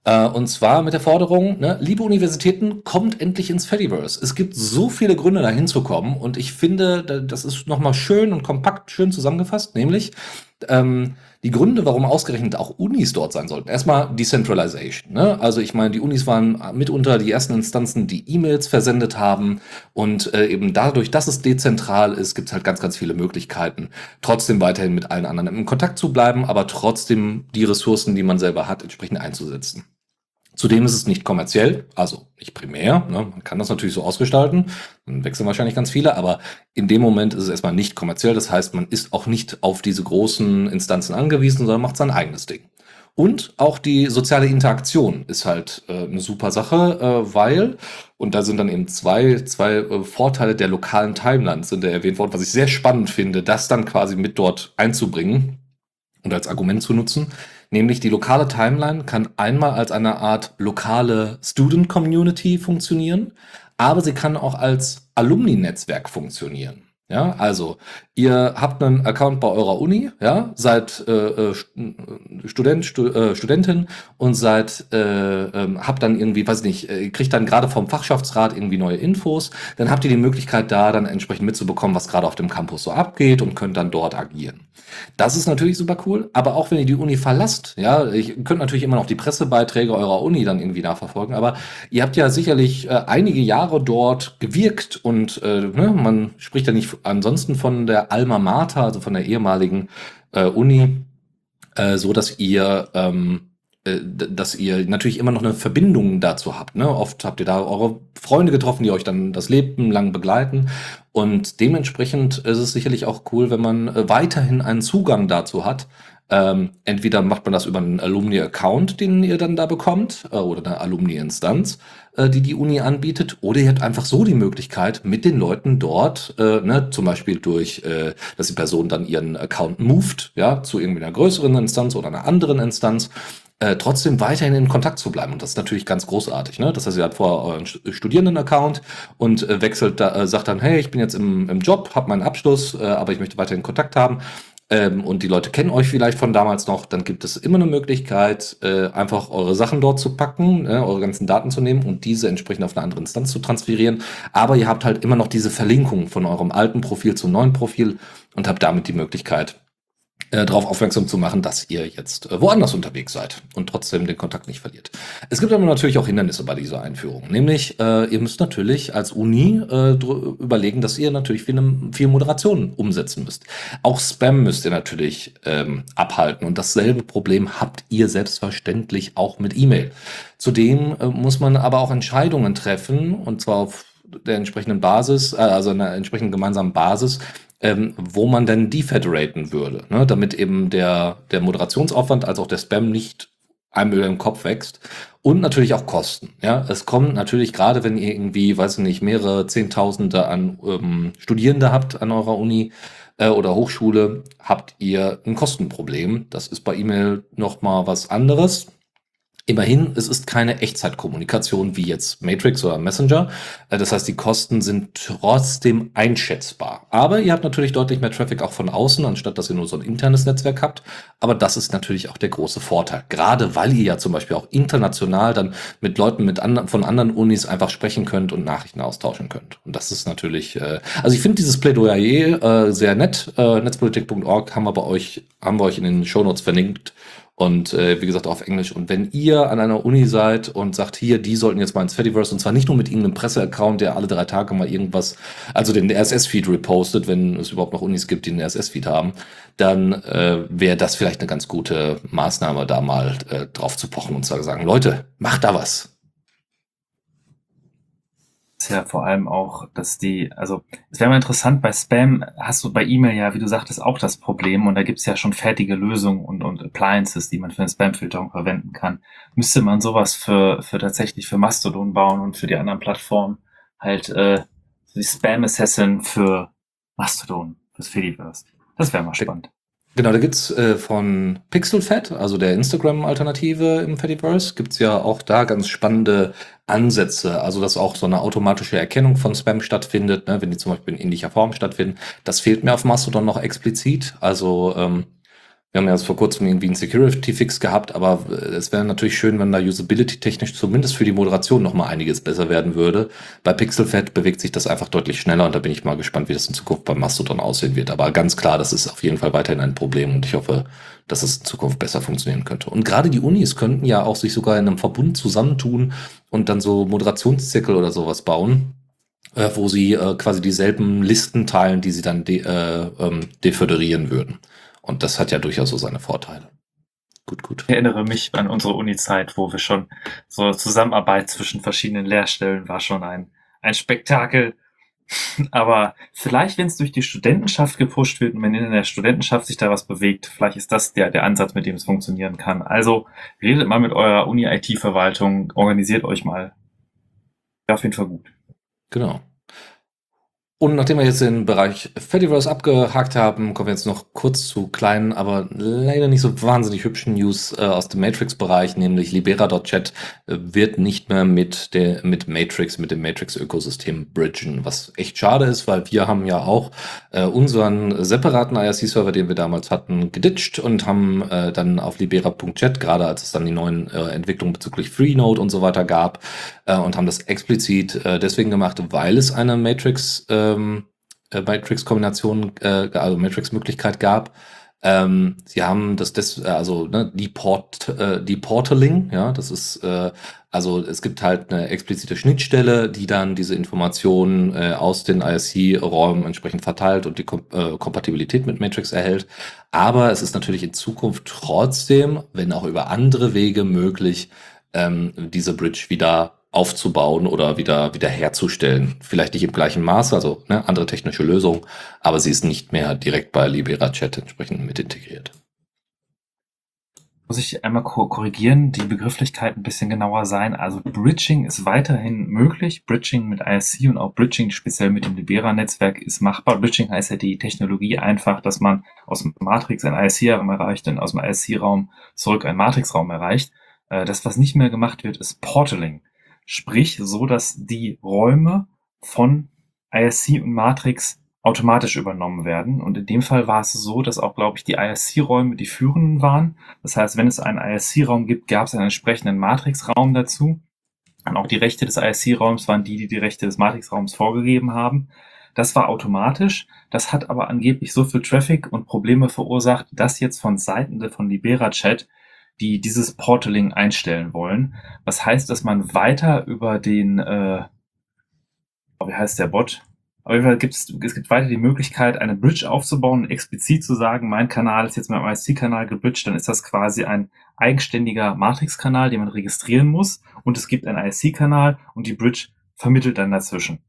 und zwar mit der Forderung, ne, liebe Universitäten, kommt endlich ins Fediverse. Es gibt so viele Gründe, da hinzukommen. Und ich finde, das ist nochmal schön und kompakt schön zusammengefasst, nämlich ähm, die Gründe, warum ausgerechnet auch Unis dort sein sollten. Erstmal Decentralization. Ne? Also ich meine, die Unis waren mitunter die ersten Instanzen, die E-Mails versendet haben. Und äh, eben dadurch, dass es dezentral ist, gibt es halt ganz, ganz viele Möglichkeiten, trotzdem weiterhin mit allen anderen in Kontakt zu bleiben, aber trotzdem die Ressourcen, die man selber hat, entsprechend einzusetzen. Zudem ist es nicht kommerziell, also nicht primär. Ne? Man kann das natürlich so ausgestalten, dann wechseln wahrscheinlich ganz viele, aber in dem Moment ist es erstmal nicht kommerziell. Das heißt, man ist auch nicht auf diese großen Instanzen angewiesen, sondern macht sein eigenes Ding. Und auch die soziale Interaktion ist halt äh, eine super Sache, äh, weil, und da sind dann eben zwei, zwei äh, Vorteile der lokalen Timelines sind da erwähnt worden, was ich sehr spannend finde, das dann quasi mit dort einzubringen und als Argument zu nutzen. Nämlich die lokale Timeline kann einmal als eine Art lokale Student Community funktionieren, aber sie kann auch als Alumni-Netzwerk funktionieren. Ja, also ihr habt einen Account bei eurer Uni, ja, seid äh, äh Student, Stu, äh, Studentin und seid, äh, äh, habt dann irgendwie, weiß ich nicht, äh, kriegt dann gerade vom Fachschaftsrat irgendwie neue Infos, dann habt ihr die Möglichkeit da dann entsprechend mitzubekommen, was gerade auf dem Campus so abgeht und könnt dann dort agieren. Das ist natürlich super cool, aber auch wenn ihr die Uni verlasst, ja, ich könnt natürlich immer noch die Pressebeiträge eurer Uni dann irgendwie nachverfolgen, aber ihr habt ja sicherlich äh, einige Jahre dort gewirkt und äh, ne, man spricht ja nicht ansonsten von der Alma Mater, also von der ehemaligen äh, Uni, äh, so dass ihr ähm, äh, dass ihr natürlich immer noch eine Verbindung dazu habt. Ne? Oft habt ihr da eure Freunde getroffen, die euch dann das Leben lang begleiten. Und dementsprechend ist es sicherlich auch cool, wenn man äh, weiterhin einen Zugang dazu hat. Ähm, entweder macht man das über einen Alumni-Account, den ihr dann da bekommt, äh, oder eine Alumni-Instanz, äh, die die Uni anbietet, oder ihr habt einfach so die Möglichkeit, mit den Leuten dort, äh, ne, zum Beispiel durch, äh, dass die Person dann ihren Account moved, ja, zu irgendwie einer größeren Instanz oder einer anderen Instanz, äh, trotzdem weiterhin in Kontakt zu bleiben. Und das ist natürlich ganz großartig. Ne? Das heißt, ihr habt vorher euren Studierenden-Account und äh, wechselt da, äh, sagt dann, hey, ich bin jetzt im, im Job, habe meinen Abschluss, äh, aber ich möchte weiterhin Kontakt haben. Ähm, und die Leute kennen euch vielleicht von damals noch, dann gibt es immer eine Möglichkeit, äh, einfach eure Sachen dort zu packen, äh, eure ganzen Daten zu nehmen und diese entsprechend auf eine andere Instanz zu transferieren. Aber ihr habt halt immer noch diese Verlinkung von eurem alten Profil zum neuen Profil und habt damit die Möglichkeit, äh, darauf aufmerksam zu machen, dass ihr jetzt äh, woanders unterwegs seid und trotzdem den Kontakt nicht verliert. Es gibt aber natürlich auch Hindernisse bei dieser Einführung. Nämlich, äh, ihr müsst natürlich als Uni äh, überlegen, dass ihr natürlich viel, viel Moderation umsetzen müsst. Auch Spam müsst ihr natürlich ähm, abhalten. Und dasselbe Problem habt ihr selbstverständlich auch mit E-Mail. Zudem äh, muss man aber auch Entscheidungen treffen, und zwar auf der entsprechenden Basis, äh, also einer entsprechenden gemeinsamen Basis, ähm, wo man denn defederaten würde, ne? damit eben der, der Moderationsaufwand als auch der Spam nicht einem über den Kopf wächst. Und natürlich auch Kosten. Ja, es kommt natürlich gerade, wenn ihr irgendwie, weiß ich nicht, mehrere Zehntausende an ähm, Studierende habt an eurer Uni äh, oder Hochschule, habt ihr ein Kostenproblem. Das ist bei E-Mail noch mal was anderes. Immerhin, es ist keine Echtzeitkommunikation wie jetzt Matrix oder Messenger. Äh, das heißt, die Kosten sind trotzdem einschätzbar. Aber ihr habt natürlich deutlich mehr Traffic auch von außen, anstatt dass ihr nur so ein internes Netzwerk habt. Aber das ist natürlich auch der große Vorteil. Gerade weil ihr ja zum Beispiel auch international dann mit Leuten mit anderen, von anderen Unis einfach sprechen könnt und Nachrichten austauschen könnt. Und das ist natürlich, äh, also ich finde dieses Plädoyer äh, sehr nett. Äh, Netzpolitik.org haben wir bei euch, haben wir euch in den Shownotes verlinkt. Und äh, wie gesagt, auf Englisch. Und wenn ihr an einer Uni seid und sagt, hier, die sollten jetzt mal ins Fediverse, und zwar nicht nur mit irgendeinem Presseaccount, der alle drei Tage mal irgendwas, also den RSS-Feed repostet, wenn es überhaupt noch Unis gibt, die einen RSS-Feed haben, dann äh, wäre das vielleicht eine ganz gute Maßnahme, da mal äh, drauf zu pochen und zu sagen, Leute, macht da was ist ja vor allem auch, dass die, also es wäre mal interessant, bei Spam hast du bei E-Mail ja, wie du sagtest, auch das Problem und da gibt's ja schon fertige Lösungen und, und Appliances, die man für eine Spam-Filterung verwenden kann. Müsste man sowas für, für tatsächlich für Mastodon bauen und für die anderen Plattformen halt äh, die Spam Assassin für Mastodon, fürs Fediverse. Das wäre mal spannend. Genau, da gibt's äh, von PixelFed, also der Instagram-Alternative im Fediverse, gibt's ja auch da ganz spannende Ansätze. Also, dass auch so eine automatische Erkennung von Spam stattfindet, ne, wenn die zum Beispiel in ähnlicher Form stattfinden. Das fehlt mir auf Mastodon noch explizit. Also, ähm, wir haben ja vor kurzem irgendwie einen Security-Fix gehabt, aber äh, es wäre natürlich schön, wenn da usability-technisch zumindest für die Moderation noch mal einiges besser werden würde. Bei Pixelfed bewegt sich das einfach deutlich schneller und da bin ich mal gespannt, wie das in Zukunft beim Mastodon aussehen wird. Aber ganz klar, das ist auf jeden Fall weiterhin ein Problem und ich hoffe, dass es in Zukunft besser funktionieren könnte. Und gerade die Unis könnten ja auch sich sogar in einem Verbund zusammentun und dann so Moderationszirkel oder sowas bauen, äh, wo sie äh, quasi dieselben Listen teilen, die sie dann de äh, ähm, deföderieren würden. Und das hat ja durchaus so seine Vorteile. Gut, gut. Ich erinnere mich an unsere Uni-Zeit, wo wir schon so Zusammenarbeit zwischen verschiedenen Lehrstellen war schon ein, ein Spektakel. Aber vielleicht, wenn es durch die Studentenschaft gepusht wird und wenn in der Studentenschaft sich da was bewegt, vielleicht ist das der, der Ansatz, mit dem es funktionieren kann. Also redet mal mit eurer Uni-IT-Verwaltung, organisiert euch mal. Auf jeden Fall gut. Genau. Und nachdem wir jetzt den Bereich Fediverse abgehakt haben, kommen wir jetzt noch kurz zu kleinen, aber leider nicht so wahnsinnig hübschen News äh, aus dem Matrix-Bereich, nämlich Libera.chat äh, wird nicht mehr mit der mit Matrix, mit dem Matrix-Ökosystem bridgen, was echt schade ist, weil wir haben ja auch äh, unseren separaten IRC-Server, den wir damals hatten, geditcht und haben äh, dann auf libera.chat, gerade als es dann die neuen äh, Entwicklungen bezüglich Freenode und so weiter gab, äh, und haben das explizit äh, deswegen gemacht, weil es eine Matrix äh, ähm, äh, Matrix-Kombination, äh, also Matrix-Möglichkeit gab. Ähm, sie haben das, des, äh, also ne, die Port, äh, die Portaling, ja, das ist äh, also es gibt halt eine explizite Schnittstelle, die dann diese Informationen äh, aus den ISC-Räumen entsprechend verteilt und die Kom äh, Kompatibilität mit Matrix erhält. Aber es ist natürlich in Zukunft trotzdem, wenn auch über andere Wege möglich, ähm, diese Bridge wieder aufzubauen oder wieder, wieder herzustellen. Vielleicht nicht im gleichen Maße, also ne, andere technische Lösung, aber sie ist nicht mehr direkt bei Libera Chat entsprechend mit integriert. Muss ich einmal korrigieren, die Begrifflichkeit ein bisschen genauer sein. Also Bridging ist weiterhin möglich. Bridging mit ISC und auch Bridging speziell mit dem Libera-Netzwerk ist machbar. Bridging heißt ja die Technologie einfach, dass man aus dem Matrix ein ISC-Raum erreicht und aus dem ISC-Raum zurück einen Matrix-Raum erreicht. Äh, das, was nicht mehr gemacht wird, ist Portaling. Sprich, so dass die Räume von ISC und Matrix automatisch übernommen werden. Und in dem Fall war es so, dass auch, glaube ich, die ISC-Räume die führenden waren. Das heißt, wenn es einen ISC-Raum gibt, gab es einen entsprechenden Matrix-Raum dazu. Und auch die Rechte des ISC-Raums waren die, die die Rechte des Matrix-Raums vorgegeben haben. Das war automatisch. Das hat aber angeblich so viel Traffic und Probleme verursacht, dass jetzt von Seiten von Libera Chat die dieses Portaling einstellen wollen. Was heißt, dass man weiter über den, äh, wie heißt der Bot? Auf jeden Fall gibt es, gibt weiter die Möglichkeit, eine Bridge aufzubauen, explizit zu sagen, mein Kanal ist jetzt mit dem ISC-Kanal gebridged, dann ist das quasi ein eigenständiger Matrix-Kanal, den man registrieren muss. Und es gibt einen ISC-Kanal und die Bridge vermittelt dann dazwischen.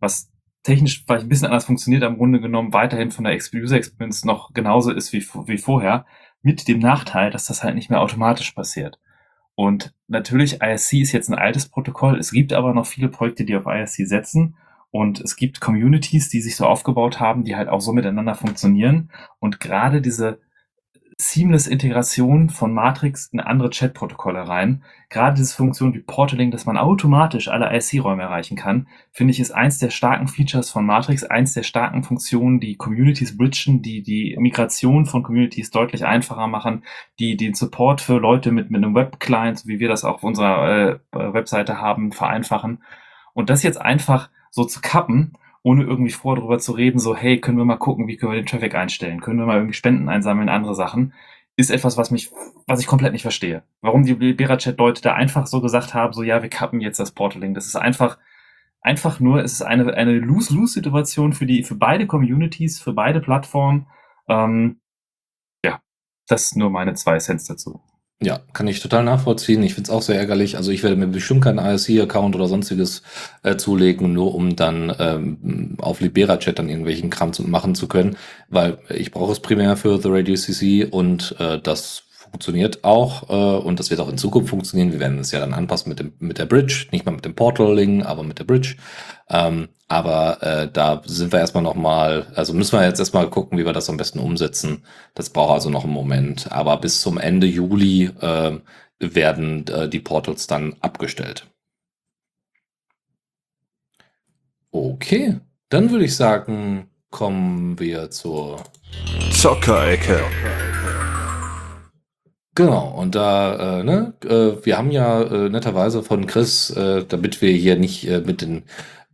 Was technisch vielleicht ein bisschen anders funktioniert, am Grunde genommen weiterhin von der User Experience noch genauso ist wie, wie vorher mit dem Nachteil, dass das halt nicht mehr automatisch passiert. Und natürlich, ISC ist jetzt ein altes Protokoll. Es gibt aber noch viele Projekte, die auf ISC setzen. Und es gibt Communities, die sich so aufgebaut haben, die halt auch so miteinander funktionieren. Und gerade diese seamless Integration von Matrix in andere Chat-Protokolle rein. Gerade diese Funktion wie Portaling, dass man automatisch alle IC-Räume erreichen kann, finde ich, ist eins der starken Features von Matrix, eins der starken Funktionen, die Communities bridgen, die die Migration von Communities deutlich einfacher machen, die den Support für Leute mit, mit einem Web-Client, wie wir das auch auf unserer äh, Webseite haben, vereinfachen. Und das jetzt einfach so zu kappen ohne irgendwie vor darüber zu reden, so, hey, können wir mal gucken, wie können wir den Traffic einstellen? Können wir mal irgendwie Spenden einsammeln, andere Sachen? Ist etwas, was mich, was ich komplett nicht verstehe. Warum die Libera-Chat-Leute da einfach so gesagt haben, so, ja, wir kappen jetzt das Portaling. Das ist einfach, einfach nur, es ist eine, eine Lose-Lose-Situation für die, für beide Communities, für beide Plattformen. Ähm, ja, das nur meine zwei Cents dazu. Ja, kann ich total nachvollziehen. Ich finde es auch sehr ärgerlich. Also ich werde mir bestimmt keinen ISC-Account oder sonstiges äh, zulegen, nur um dann ähm, auf Libera-Chat dann irgendwelchen Kram zu machen zu können, weil ich brauche es primär für The Radio CC und äh, das funktioniert auch äh, und das wird auch in Zukunft funktionieren. Wir werden es ja dann anpassen mit, dem, mit der Bridge, nicht mal mit dem Portal-Link, aber mit der Bridge. Ähm, aber äh, da sind wir erstmal nochmal, also müssen wir jetzt erstmal gucken, wie wir das am besten umsetzen. Das braucht also noch einen Moment. Aber bis zum Ende Juli äh, werden äh, die Portals dann abgestellt. Okay, dann würde ich sagen, kommen wir zur Zockerecke. Genau, und da, äh, ne, äh, wir haben ja äh, netterweise von Chris, äh, damit wir hier nicht äh, mit den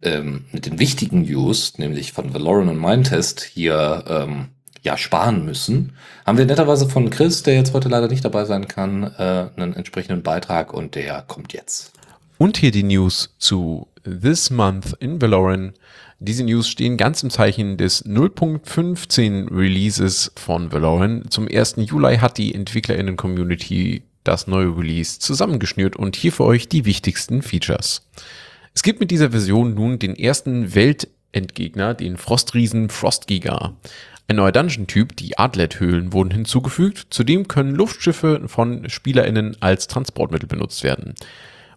ähm, mit den wichtigen News, nämlich von Valoran und Mindtest, hier ähm, ja sparen müssen, haben wir netterweise von Chris, der jetzt heute leider nicht dabei sein kann, äh, einen entsprechenden Beitrag und der kommt jetzt. Und hier die News zu This Month in Valoran. Diese News stehen ganz im Zeichen des 0.15 Releases von Valoran. Zum 1. Juli hat die EntwicklerInnen-Community das neue Release zusammengeschnürt und hier für euch die wichtigsten Features. Es gibt mit dieser Version nun den ersten Weltendgegner, den Frostriesen Frostgiga. Ein neuer Dungeon-Typ, die Adlet-Höhlen, wurden hinzugefügt. Zudem können Luftschiffe von SpielerInnen als Transportmittel benutzt werden.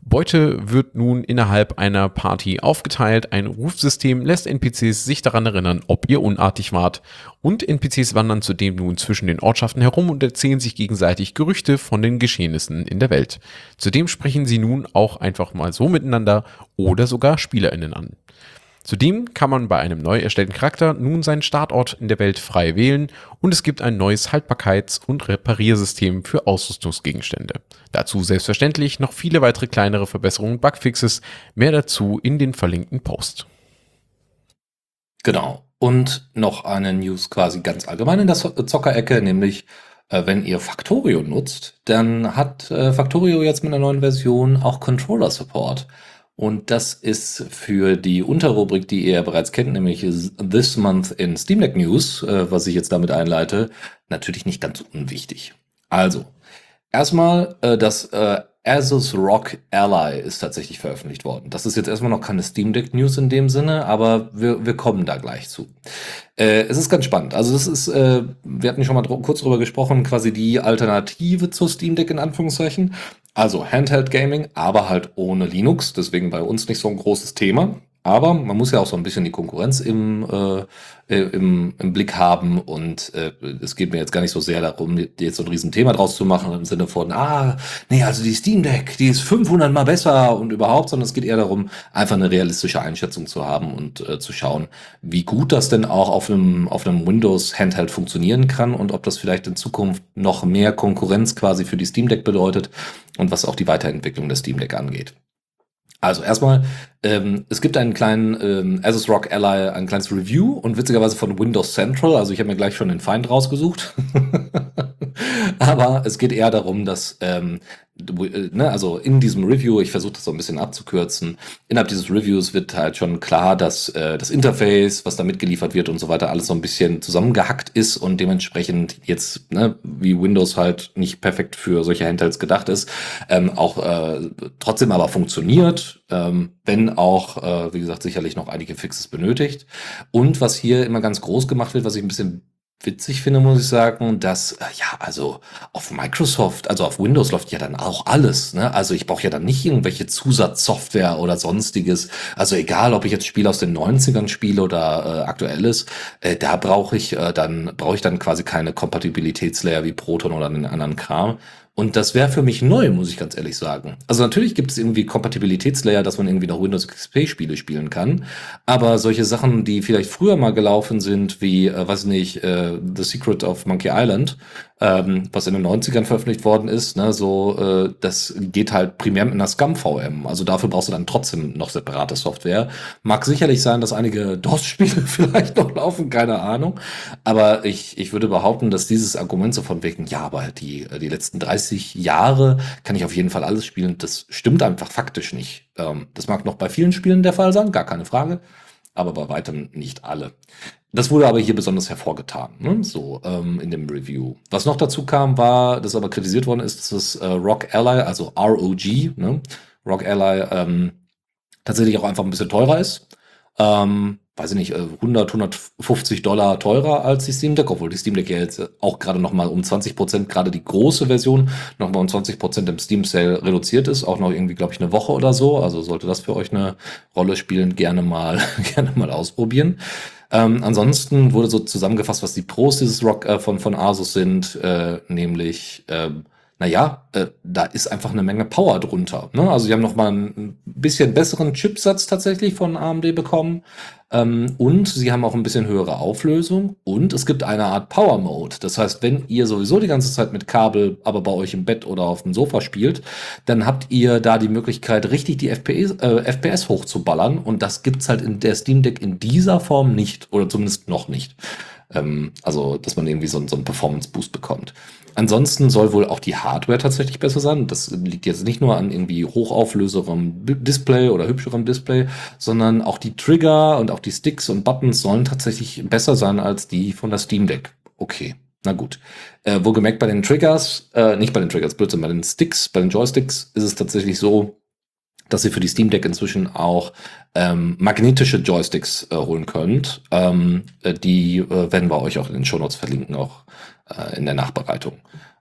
Beute wird nun innerhalb einer Party aufgeteilt. Ein Rufsystem lässt NPCs sich daran erinnern, ob ihr unartig wart. Und NPCs wandern zudem nun zwischen den Ortschaften herum und erzählen sich gegenseitig Gerüchte von den Geschehnissen in der Welt. Zudem sprechen sie nun auch einfach mal so miteinander oder sogar SpielerInnen an. Zudem kann man bei einem neu erstellten Charakter nun seinen Startort in der Welt frei wählen und es gibt ein neues Haltbarkeits- und Repariersystem für Ausrüstungsgegenstände. Dazu selbstverständlich noch viele weitere kleinere Verbesserungen und Bugfixes. Mehr dazu in den verlinkten Post. Genau. Und noch eine News quasi ganz allgemein in der Zockerecke, nämlich äh, wenn ihr Factorio nutzt, dann hat äh, Factorio jetzt mit einer neuen Version auch Controller Support. Und das ist für die Unterrubrik, die ihr bereits kennt, nämlich This Month in Steam Deck News, äh, was ich jetzt damit einleite, natürlich nicht ganz unwichtig. Also, erstmal äh, das äh, Asus Rock Ally ist tatsächlich veröffentlicht worden. Das ist jetzt erstmal noch keine Steam Deck News in dem Sinne, aber wir, wir kommen da gleich zu. Äh, es ist ganz spannend. Also das ist, äh, wir hatten schon mal dr kurz drüber gesprochen, quasi die Alternative zur Steam Deck in Anführungszeichen. Also Handheld Gaming, aber halt ohne Linux, deswegen bei uns nicht so ein großes Thema. Aber man muss ja auch so ein bisschen die Konkurrenz im, äh, äh, im, im Blick haben und äh, es geht mir jetzt gar nicht so sehr darum, jetzt so ein Riesenthema draus zu machen im Sinne von, ah, nee, also die Steam Deck, die ist 500 mal besser und überhaupt, sondern es geht eher darum, einfach eine realistische Einschätzung zu haben und äh, zu schauen, wie gut das denn auch auf einem, auf einem Windows Handheld funktionieren kann und ob das vielleicht in Zukunft noch mehr Konkurrenz quasi für die Steam Deck bedeutet und was auch die Weiterentwicklung des Steam Deck angeht. Also erstmal, ähm, es gibt einen kleinen ähm, Asus Rock Ally, ein kleines Review und witzigerweise von Windows Central. Also ich habe mir gleich schon den Feind rausgesucht. Aber es geht eher darum, dass ähm, äh, ne, also in diesem Review, ich versuche das so ein bisschen abzukürzen, innerhalb dieses Reviews wird halt schon klar, dass äh, das Interface, was da mitgeliefert wird und so weiter, alles so ein bisschen zusammengehackt ist und dementsprechend jetzt, ne, wie Windows halt nicht perfekt für solche Handhelds gedacht ist, ähm, auch äh, trotzdem aber funktioniert, ähm, wenn auch, äh, wie gesagt, sicherlich noch einige Fixes benötigt. Und was hier immer ganz groß gemacht wird, was ich ein bisschen witzig finde, muss ich sagen, dass, äh, ja, also auf Microsoft, also auf Windows läuft ja dann auch alles. Ne? Also ich brauche ja dann nicht irgendwelche Zusatzsoftware oder sonstiges. Also egal, ob ich jetzt Spiele aus den 90ern spiele oder äh, aktuelles, äh, da brauche ich äh, dann brauche ich dann quasi keine Kompatibilitätslayer wie Proton oder einen anderen Kram, und das wäre für mich neu, muss ich ganz ehrlich sagen. Also natürlich gibt es irgendwie Kompatibilitätslayer, dass man irgendwie noch Windows XP-Spiele spielen kann. Aber solche Sachen, die vielleicht früher mal gelaufen sind, wie, äh, weiß nicht, äh, The Secret of Monkey Island, ähm, was in den 90ern veröffentlicht worden ist, ne, so, äh, das geht halt primär mit einer Scum-VM. Also dafür brauchst du dann trotzdem noch separate Software. Mag sicherlich sein, dass einige DOS-Spiele vielleicht noch laufen, keine Ahnung. Aber ich, ich würde behaupten, dass dieses Argument so von wegen, ja, aber die, die letzten 30 Jahre kann ich auf jeden Fall alles spielen, das stimmt einfach faktisch nicht. Ähm, das mag noch bei vielen Spielen der Fall sein, gar keine Frage aber bei weitem nicht alle. Das wurde aber hier besonders hervorgetan, ne? so ähm, in dem Review. Was noch dazu kam, war, das aber kritisiert worden ist, dass das äh, Rock Ally, also ROG, ne? Rock Ally, ähm, tatsächlich auch einfach ein bisschen teurer ist. Ähm, weiß ich nicht, 100, äh, 150 Dollar teurer als die Steam Deck, obwohl die Steam Deck ja jetzt auch gerade noch mal um 20 Prozent, gerade die große Version, noch mal um 20 Prozent im Steam Sale reduziert ist, auch noch irgendwie, glaube ich, eine Woche oder so. Also sollte das für euch eine Rolle spielen, gerne mal, gerne mal ausprobieren. Ähm, ansonsten wurde so zusammengefasst, was die Pros dieses Rock äh, von, von Asus sind, äh, nämlich ähm, naja, äh, da ist einfach eine Menge Power drunter. Ne? Also sie haben noch mal ein bisschen besseren Chipsatz tatsächlich von AMD bekommen ähm, und sie haben auch ein bisschen höhere Auflösung und es gibt eine Art Power Mode. Das heißt, wenn ihr sowieso die ganze Zeit mit Kabel, aber bei euch im Bett oder auf dem Sofa spielt, dann habt ihr da die Möglichkeit, richtig die FPS, äh, FPS hochzuballern und das gibt's halt in der Steam Deck in dieser Form nicht oder zumindest noch nicht. Ähm, also, dass man irgendwie so, so einen Performance-Boost bekommt. Ansonsten soll wohl auch die Hardware tatsächlich besser sein. Das liegt jetzt nicht nur an irgendwie hochauflöserem Display oder hübscherem Display, sondern auch die Trigger und auch die Sticks und Buttons sollen tatsächlich besser sein als die von der Steam Deck. Okay. Na gut. Äh, wo gemerkt bei den Triggers, äh, nicht bei den Triggers, Blödsinn, bei den Sticks, bei den Joysticks ist es tatsächlich so, dass ihr für die Steam Deck inzwischen auch ähm, magnetische Joysticks äh, holen könnt. Ähm, äh, die äh, werden wir euch auch in den Show Notes verlinken, auch äh, in der Nachbereitung.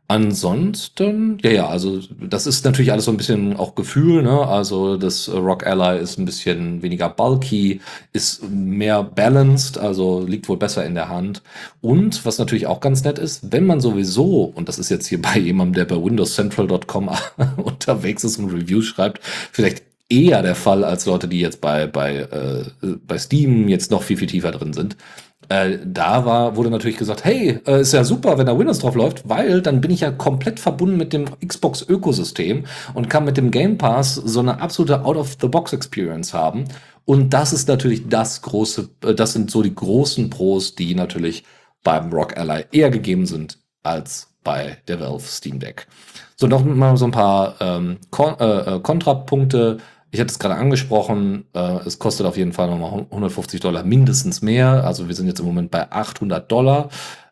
Ansonsten, ja, ja, also das ist natürlich alles so ein bisschen auch Gefühl, ne? Also das Rock Ally ist ein bisschen weniger bulky, ist mehr balanced, also liegt wohl besser in der Hand. Und was natürlich auch ganz nett ist, wenn man sowieso, und das ist jetzt hier bei jemandem, der bei windowscentral.com unterwegs ist und Reviews schreibt, vielleicht eher der Fall als Leute, die jetzt bei, bei, äh, bei Steam jetzt noch viel, viel tiefer drin sind. Äh, da war, wurde natürlich gesagt, hey, äh, ist ja super, wenn da Windows drauf läuft, weil dann bin ich ja komplett verbunden mit dem Xbox-Ökosystem und kann mit dem Game Pass so eine absolute Out-of-the-Box-Experience haben. Und das ist natürlich das große, äh, das sind so die großen Pros, die natürlich beim Rock Ally eher gegeben sind als bei der Valve Steam Deck. So, noch mal so ein paar ähm, Kon äh, äh Kontrapunkte ich hatte es gerade angesprochen, äh, es kostet auf jeden Fall nochmal 150 Dollar mindestens mehr. Also wir sind jetzt im Moment bei 800 Dollar.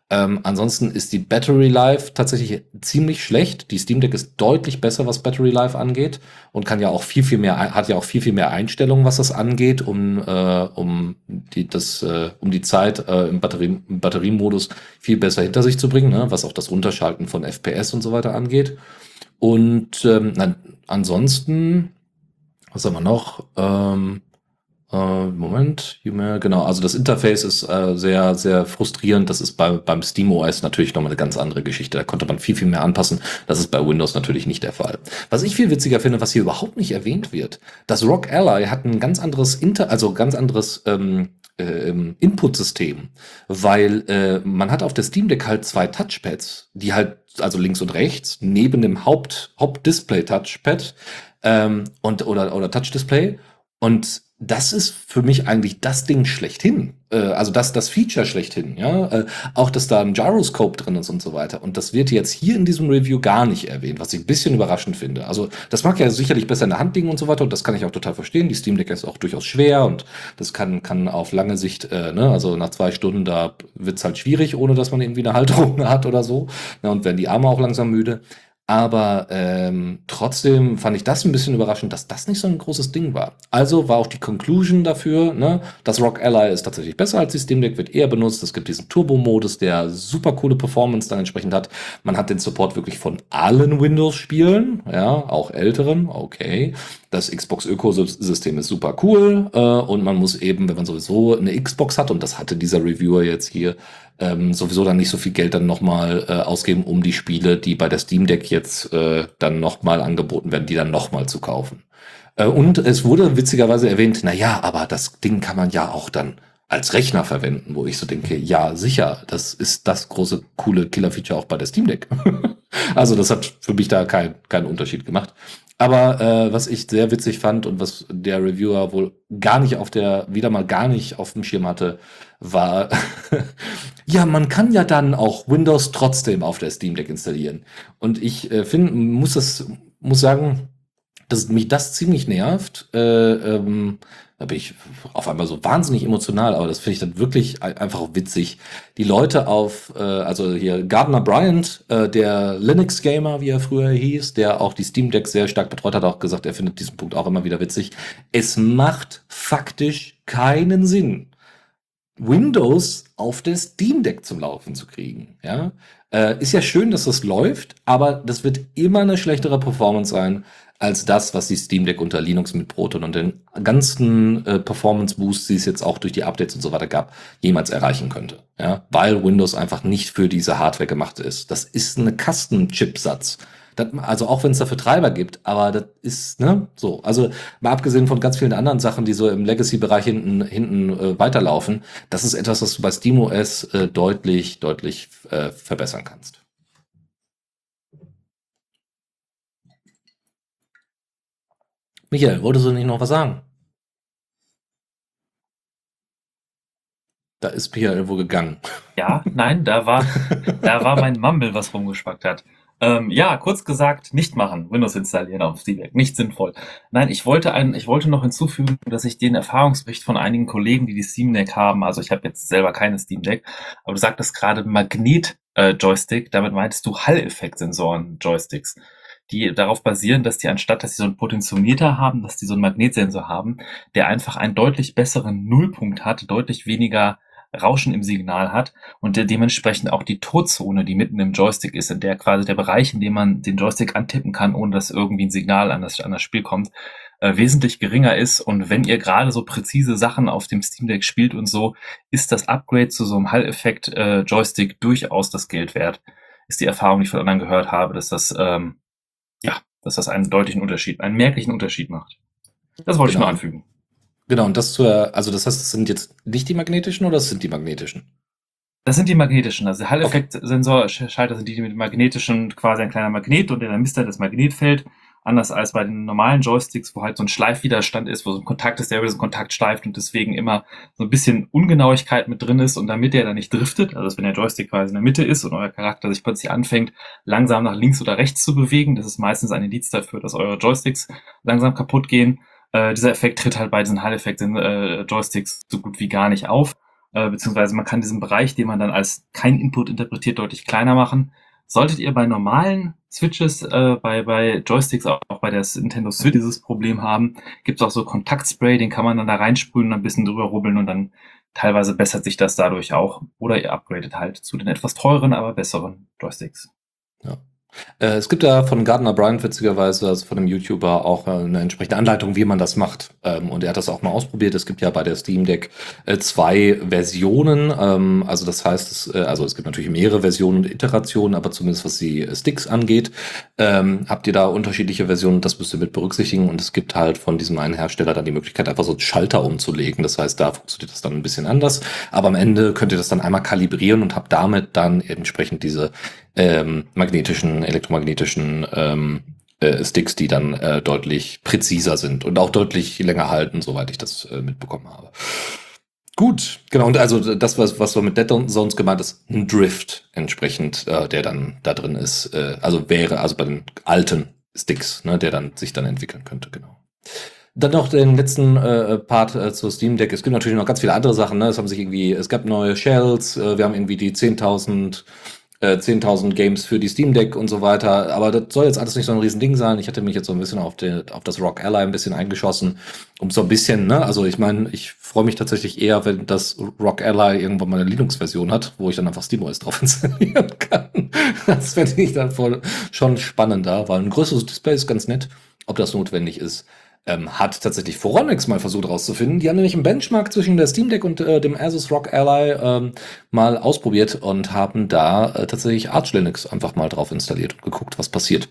Ähm, ansonsten ist die Battery Life tatsächlich ziemlich schlecht. Die Steam Deck ist deutlich besser, was Battery Life angeht und kann ja auch viel, viel mehr, hat ja auch viel, viel mehr Einstellungen, was das angeht, um, äh, um die, das, äh, um die Zeit äh, im, Batterie, im Batteriemodus viel besser hinter sich zu bringen, ne? was auch das Runterschalten von FPS und so weiter angeht. Und ähm, na, ansonsten was haben wir noch? Ähm, äh, Moment, genau, also das Interface ist äh, sehr, sehr frustrierend. Das ist bei, beim SteamOS natürlich nochmal eine ganz andere Geschichte. Da konnte man viel, viel mehr anpassen. Das ist bei Windows natürlich nicht der Fall. Was ich viel witziger finde, was hier überhaupt nicht erwähnt wird, das Rock Ally hat ein ganz anderes Inter, also ganz anderes ähm, äh, Input-System, weil äh, man hat auf der Steam Deck halt zwei Touchpads, die halt, also links und rechts, neben dem Haupt, Hauptdisplay-Touchpad ähm, und, oder, oder Touch-Display. Und das ist für mich eigentlich das Ding schlechthin. Äh, also das, das Feature schlechthin, ja. Äh, auch, dass da ein Gyroscope drin ist und so weiter. Und das wird jetzt hier in diesem Review gar nicht erwähnt, was ich ein bisschen überraschend finde. Also das mag ja sicherlich besser in der Hand liegen und so weiter. Und das kann ich auch total verstehen. Die Steam Deck ist auch durchaus schwer und das kann, kann auf lange Sicht, äh, ne, also nach zwei Stunden, da wird's halt schwierig, ohne dass man irgendwie eine Halterung hat oder so. Ja, und werden die Arme auch langsam müde. Aber ähm, trotzdem fand ich das ein bisschen überraschend, dass das nicht so ein großes Ding war. Also war auch die Conclusion dafür, ne, das Rock Ally ist tatsächlich besser als die Steam Deck, wird eher benutzt. Es gibt diesen Turbo-Modus, der super coole Performance dann entsprechend hat. Man hat den Support wirklich von allen Windows-Spielen, ja, auch älteren, okay. Das Xbox-Ökosystem ist super cool äh, und man muss eben, wenn man sowieso eine Xbox hat, und das hatte dieser Reviewer jetzt hier, ähm, sowieso dann nicht so viel Geld dann nochmal äh, ausgeben, um die Spiele, die bei der Steam Deck jetzt äh, dann nochmal angeboten werden, die dann nochmal zu kaufen. Äh, und es wurde witzigerweise erwähnt, na ja, aber das Ding kann man ja auch dann als Rechner verwenden, wo ich so denke, ja, sicher, das ist das große, coole Killer-Feature auch bei der Steam Deck. also das hat für mich da keinen keinen Unterschied gemacht. Aber äh, was ich sehr witzig fand und was der Reviewer wohl gar nicht auf der, wieder mal gar nicht auf dem Schirm hatte, war, ja, man kann ja dann auch Windows trotzdem auf der Steam Deck installieren. Und ich äh, finde, muss das, muss sagen, dass mich das ziemlich nervt. Äh, ähm, da bin ich auf einmal so wahnsinnig emotional, aber das finde ich dann wirklich einfach witzig. Die Leute auf, äh, also hier Gardner Bryant, äh, der Linux-Gamer, wie er früher hieß, der auch die Steam Deck sehr stark betreut hat, auch gesagt, er findet diesen Punkt auch immer wieder witzig. Es macht faktisch keinen Sinn, Windows auf der Steam Deck zum Laufen zu kriegen. Ja, äh, ist ja schön, dass das läuft, aber das wird immer eine schlechtere Performance sein als das, was die Steam Deck unter Linux mit Proton und den ganzen äh, Performance Boosts, die es jetzt auch durch die Updates und so weiter gab, jemals erreichen könnte. Ja, weil Windows einfach nicht für diese Hardware gemacht ist. Das ist eine Kasten-Chipsatz. Das, also auch wenn es dafür Treiber gibt, aber das ist, ne, so. Also mal abgesehen von ganz vielen anderen Sachen, die so im Legacy-Bereich hinten, hinten äh, weiterlaufen, das ist etwas, was du bei SteamOS äh, deutlich, deutlich äh, verbessern kannst. Michael, wolltest du nicht noch was sagen? Da ist Michael irgendwo gegangen. Ja, nein, da war, da war mein Mumble, was rumgespackt hat. Ähm, ja, kurz gesagt, nicht machen. Windows installieren auf Steam Deck. Nicht sinnvoll. Nein, ich wollte ein, ich wollte noch hinzufügen, dass ich den Erfahrungsbericht von einigen Kollegen, die die Steam Deck haben, also ich habe jetzt selber keine Steam Deck, aber du sagtest gerade Magnet-Joystick, äh, damit meintest du Hall-Effekt-Sensoren-Joysticks die darauf basieren, dass die anstatt, dass sie so einen Potentiometer haben, dass die so einen Magnetsensor haben, der einfach einen deutlich besseren Nullpunkt hat, deutlich weniger Rauschen im Signal hat und der dementsprechend auch die Todzone, die mitten im Joystick ist, in der quasi der Bereich, in dem man den Joystick antippen kann, ohne dass irgendwie ein Signal an das, an das Spiel kommt, äh, wesentlich geringer ist. Und wenn ihr gerade so präzise Sachen auf dem Steam Deck spielt und so, ist das Upgrade zu so einem Hall-Effekt äh, Joystick durchaus das Geld wert. Ist die Erfahrung, die ich von anderen gehört habe, dass das ähm, dass das einen deutlichen Unterschied, einen merklichen Unterschied macht. Das wollte genau. ich nur anfügen. Genau, und das zur, also das heißt, das sind jetzt nicht die magnetischen oder das sind die magnetischen? Das sind die magnetischen. Also Hall-Effekt-Sensor-Schalter sind die mit magnetischen, quasi ein kleiner Magnet und der misst dann das Magnetfeld Anders als bei den normalen Joysticks, wo halt so ein Schleifwiderstand ist, wo so ein Kontakt ist, der über diesen Kontakt schleift und deswegen immer so ein bisschen Ungenauigkeit mit drin ist und damit der dann nicht driftet, also wenn der Joystick quasi in der Mitte ist und euer Charakter sich plötzlich anfängt, langsam nach links oder rechts zu bewegen, das ist meistens ein Indiz dafür, dass eure Joysticks langsam kaputt gehen. Äh, dieser Effekt tritt halt bei diesen Hall-Effekt äh, Joysticks so gut wie gar nicht auf. Äh, beziehungsweise man kann diesen Bereich, den man dann als kein Input interpretiert, deutlich kleiner machen. Solltet ihr bei normalen Switches, äh, bei, bei Joysticks, auch, auch bei der Nintendo Switch dieses Problem haben, gibt es auch so Kontaktspray, den kann man dann da reinsprühen und ein bisschen drüber rubbeln und dann teilweise bessert sich das dadurch auch. Oder ihr upgradet halt zu den etwas teuren, aber besseren Joysticks. Ja. Äh, es gibt ja von Gardner Bryant witzigerweise, also von einem YouTuber, auch äh, eine entsprechende Anleitung, wie man das macht. Ähm, und er hat das auch mal ausprobiert. Es gibt ja bei der Steam Deck äh, zwei Versionen. Ähm, also das heißt, es, also es gibt natürlich mehrere Versionen und Iterationen, aber zumindest was die Sticks angeht, ähm, habt ihr da unterschiedliche Versionen. Das müsst ihr mit berücksichtigen. Und es gibt halt von diesem einen Hersteller dann die Möglichkeit, einfach so einen Schalter umzulegen. Das heißt, da funktioniert das dann ein bisschen anders. Aber am Ende könnt ihr das dann einmal kalibrieren und habt damit dann entsprechend diese ähm, magnetischen, elektromagnetischen ähm, äh, Sticks, die dann äh, deutlich präziser sind und auch deutlich länger halten, soweit ich das äh, mitbekommen habe. Gut, genau. Und also das, was, was so mit Dead Zones gemeint ist, ein Drift entsprechend, äh, der dann da drin ist. Äh, also wäre, also bei den alten Sticks, ne, der dann sich dann entwickeln könnte, genau. Dann noch den letzten äh, Part äh, zur Steam Deck. Es gibt natürlich noch ganz viele andere Sachen. Ne? Es haben sich irgendwie, es gab neue Shells. Äh, wir haben irgendwie die 10.000 äh, 10.000 Games für die Steam Deck und so weiter. Aber das soll jetzt alles nicht so ein Riesending sein. Ich hatte mich jetzt so ein bisschen auf, den, auf das Rock Ally ein bisschen eingeschossen, um so ein bisschen, ne, also ich meine, ich freue mich tatsächlich eher, wenn das Rock Ally irgendwann mal eine Linux-Version hat, wo ich dann einfach SteamOS drauf installieren kann. Das fände ich dann voll schon spannender, weil ein größeres Display ist ganz nett. Ob das notwendig ist, ähm, hat tatsächlich Foronix mal versucht rauszufinden. Die haben nämlich einen Benchmark zwischen der Steam Deck und äh, dem Asus ROG Ally ähm, mal ausprobiert und haben da äh, tatsächlich Arch Linux einfach mal drauf installiert und geguckt, was passiert.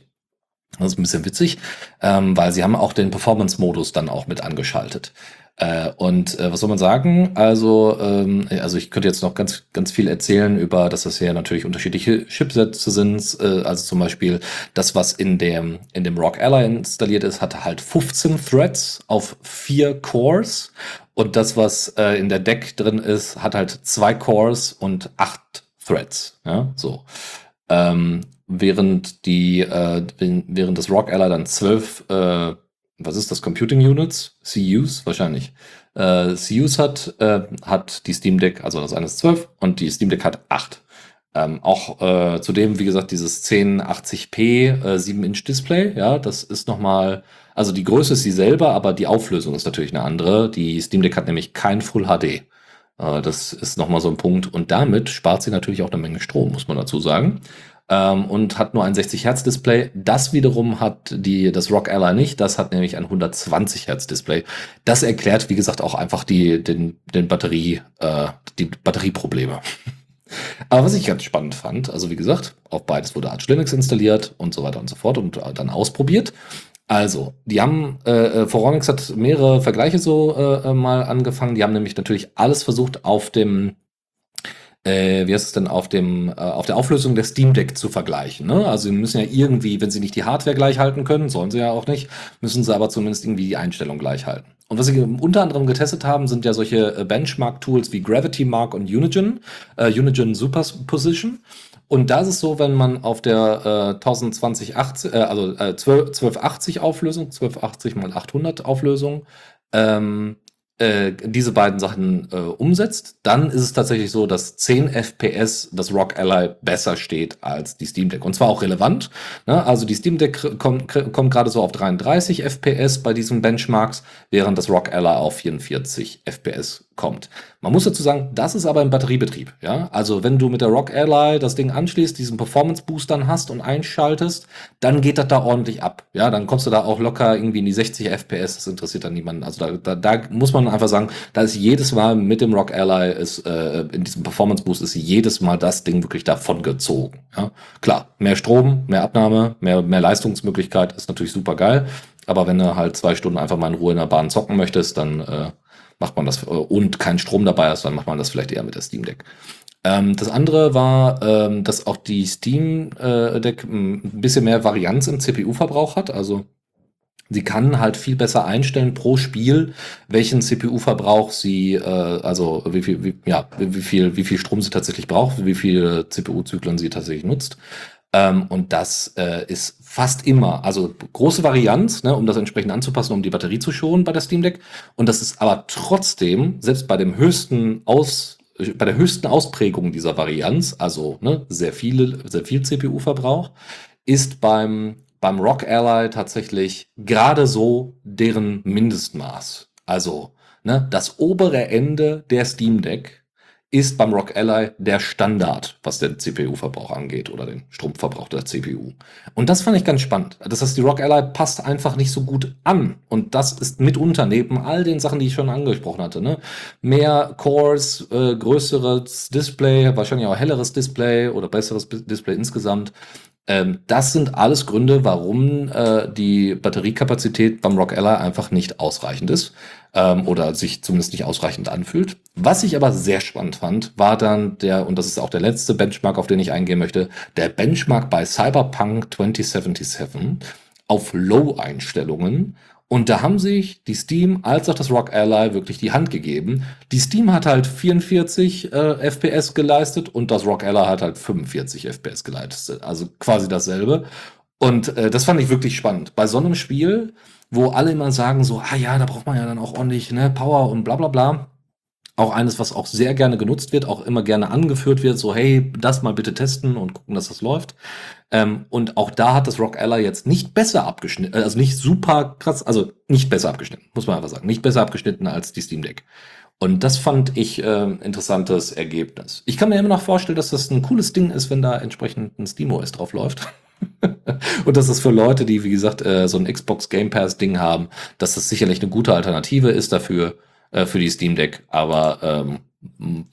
Das ist ein bisschen witzig, ähm, weil sie haben auch den Performance-Modus dann auch mit angeschaltet. Äh, und äh, was soll man sagen? Also, ähm, also ich könnte jetzt noch ganz, ganz viel erzählen über, dass das ja natürlich unterschiedliche Chipsätze sind. Äh, also zum Beispiel das, was in dem, in dem Rock Ally installiert ist, hat halt 15 Threads auf vier Cores. Und das, was äh, in der Deck drin ist, hat halt zwei Cores und acht Threads. Ja, so. Ähm, während die, äh, während das Rock Ally dann zwölf äh, was ist das, Computing Units? CUs wahrscheinlich. Äh, CUs hat, äh, hat die Steam Deck, also das eine ist 12 und die Steam Deck hat 8. Ähm, auch äh, zudem, wie gesagt, dieses 1080p äh, 7-Inch Display, ja, das ist nochmal, also die Größe ist dieselbe, aber die Auflösung ist natürlich eine andere. Die Steam Deck hat nämlich kein Full HD. Äh, das ist nochmal so ein Punkt. Und damit spart sie natürlich auch eine Menge Strom, muss man dazu sagen. Ähm, und hat nur ein 60 Hertz Display. Das wiederum hat die, das Rock Ally nicht. Das hat nämlich ein 120 Hertz Display. Das erklärt, wie gesagt, auch einfach die, den, den Batterie, äh, die Batterieprobleme. Aber was ich ganz spannend fand, also wie gesagt, auf beides wurde Arch Linux installiert und so weiter und so fort und äh, dann ausprobiert. Also, die haben, äh, Foronix äh, hat mehrere Vergleiche so äh, äh, mal angefangen. Die haben nämlich natürlich alles versucht auf dem äh, wie heißt es denn, auf, dem, äh, auf der Auflösung der Steam Deck zu vergleichen. Ne? Also sie müssen ja irgendwie, wenn sie nicht die Hardware gleich halten können, sollen sie ja auch nicht, müssen sie aber zumindest irgendwie die Einstellung gleich halten. Und was sie unter anderem getestet haben, sind ja solche äh, Benchmark-Tools wie Gravity Mark und Unigen, äh, Unigen Superposition. Und da ist es so, wenn man auf der äh, 102080, äh, also äh, 12, 1280 Auflösung, 1280 mal 800 Auflösung, ähm, äh, diese beiden Sachen äh, umsetzt, dann ist es tatsächlich so, dass 10 FPS das Rock Ally besser steht als die Steam Deck. Und zwar auch relevant. Ne? Also die Steam Deck kommt, kommt gerade so auf 33 FPS bei diesen Benchmarks, während das Rock Ally auf 44 FPS kommt. Man muss dazu sagen, das ist aber im Batteriebetrieb. Ja? Also wenn du mit der Rock Ally das Ding anschließt, diesen Performance Boost dann hast und einschaltest, dann geht das da ordentlich ab. Ja, dann kommst du da auch locker irgendwie in die 60 FPS. Das interessiert dann niemanden. Also da, da, da muss man einfach sagen, da ist jedes Mal mit dem Rock Ally ist äh, in diesem Performance Boost ist jedes Mal das Ding wirklich davon gezogen. Ja? Klar, mehr Strom, mehr Abnahme, mehr, mehr Leistungsmöglichkeit ist natürlich super geil. Aber wenn du halt zwei Stunden einfach mal in Ruhe in der Bahn zocken möchtest, dann äh, macht man das, äh, und kein Strom dabei ist, dann macht man das vielleicht eher mit der Steam Deck. Ähm, das andere war, ähm, dass auch die Steam äh, Deck ein bisschen mehr Varianz im CPU-Verbrauch hat. Also sie kann halt viel besser einstellen pro Spiel, welchen CPU-Verbrauch sie, äh, also wie viel, wie, ja, wie viel, wie viel Strom sie tatsächlich braucht, wie viele CPU-Zyklen sie tatsächlich nutzt. Ähm, und das äh, ist fast immer, also große Varianz, ne, um das entsprechend anzupassen, um die Batterie zu schonen bei der Steam Deck. Und das ist aber trotzdem, selbst bei dem höchsten Aus, bei der höchsten Ausprägung dieser Varianz, also ne, sehr viele, sehr viel CPU-Verbrauch, ist beim, beim Rock Ally tatsächlich gerade so deren Mindestmaß. Also ne, das obere Ende der Steam Deck ist beim Rock Ally der Standard, was den CPU-Verbrauch angeht oder den Stromverbrauch der CPU. Und das fand ich ganz spannend. Das heißt, die Rock Ally passt einfach nicht so gut an. Und das ist mitunter neben all den Sachen, die ich schon angesprochen hatte. Ne? Mehr Cores, äh, größeres Display, wahrscheinlich auch helleres Display oder besseres Display insgesamt. Ähm, das sind alles Gründe, warum äh, die Batteriekapazität beim Rock Ally einfach nicht ausreichend ist ähm, oder sich zumindest nicht ausreichend anfühlt. Was ich aber sehr spannend fand, war dann der, und das ist auch der letzte Benchmark, auf den ich eingehen möchte, der Benchmark bei Cyberpunk 2077 auf Low-Einstellungen. Und da haben sich die Steam als auch das Rock Ally wirklich die Hand gegeben. Die Steam hat halt 44 äh, FPS geleistet und das Rock Ally hat halt 45 FPS geleistet. Also quasi dasselbe. Und äh, das fand ich wirklich spannend. Bei so einem Spiel wo alle immer sagen so, ah ja, da braucht man ja dann auch ordentlich ne, Power und bla bla bla. Auch eines, was auch sehr gerne genutzt wird, auch immer gerne angeführt wird, so hey, das mal bitte testen und gucken, dass das läuft. Ähm, und auch da hat das Rock Ally jetzt nicht besser abgeschnitten, also nicht super krass, also nicht besser abgeschnitten, muss man einfach sagen, nicht besser abgeschnitten als die Steam Deck. Und das fand ich äh, interessantes Ergebnis. Ich kann mir immer noch vorstellen, dass das ein cooles Ding ist, wenn da entsprechend ein SteamOS drauf läuft. und dass das für Leute, die, wie gesagt, äh, so ein Xbox Game Pass Ding haben, dass das sicherlich eine gute Alternative ist dafür, äh, für die Steam Deck. Aber ähm,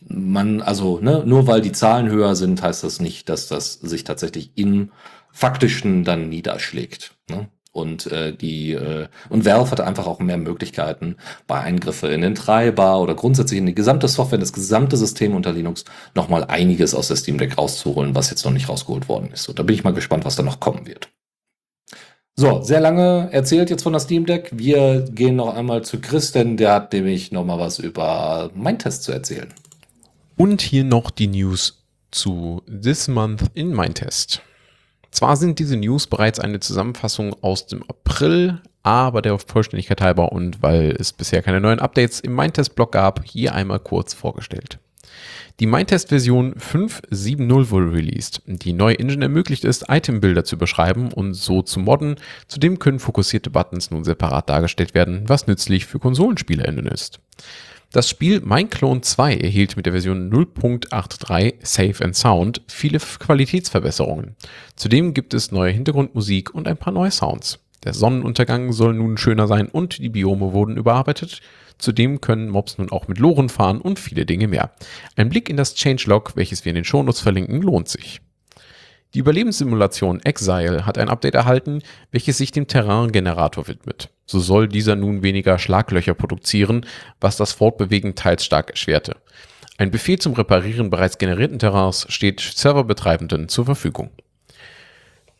man, also, ne, nur weil die Zahlen höher sind, heißt das nicht, dass das sich tatsächlich im Faktischen dann niederschlägt. Ne? Und äh, die äh, und Valve hat einfach auch mehr Möglichkeiten bei Eingriffen in den Treiber oder grundsätzlich in die gesamte Software, das gesamte System unter Linux nochmal einiges aus der Steam Deck rauszuholen, was jetzt noch nicht rausgeholt worden ist. Und da bin ich mal gespannt, was da noch kommen wird. So, sehr lange erzählt jetzt von der Steam Deck. Wir gehen noch einmal zu Chris, denn der hat nämlich noch mal was über mein Test zu erzählen. Und hier noch die News zu This Month in mein Test. Zwar sind diese News bereits eine Zusammenfassung aus dem April, aber der Vollständigkeit halber und weil es bisher keine neuen Updates im Mindtest-Blog gab, hier einmal kurz vorgestellt. Die Mindtest-Version 5.7.0 wurde released. Die neue Engine ermöglicht es, Item-Bilder zu beschreiben und so zu modden. Zudem können fokussierte Buttons nun separat dargestellt werden, was nützlich für KonsolenspielerInnen ist. Das Spiel Mein Clone 2 erhielt mit der Version 0.83 Safe and Sound viele Qualitätsverbesserungen. Zudem gibt es neue Hintergrundmusik und ein paar neue Sounds. Der Sonnenuntergang soll nun schöner sein und die Biome wurden überarbeitet. Zudem können Mobs nun auch mit Loren fahren und viele Dinge mehr. Ein Blick in das Changelog, welches wir in den Shownotes verlinken, lohnt sich. Die Überlebenssimulation Exile hat ein Update erhalten, welches sich dem Terrain-Generator widmet. So soll dieser nun weniger Schlaglöcher produzieren, was das Fortbewegen teils stark erschwerte. Ein Befehl zum Reparieren bereits generierten Terrains steht Serverbetreibenden zur Verfügung.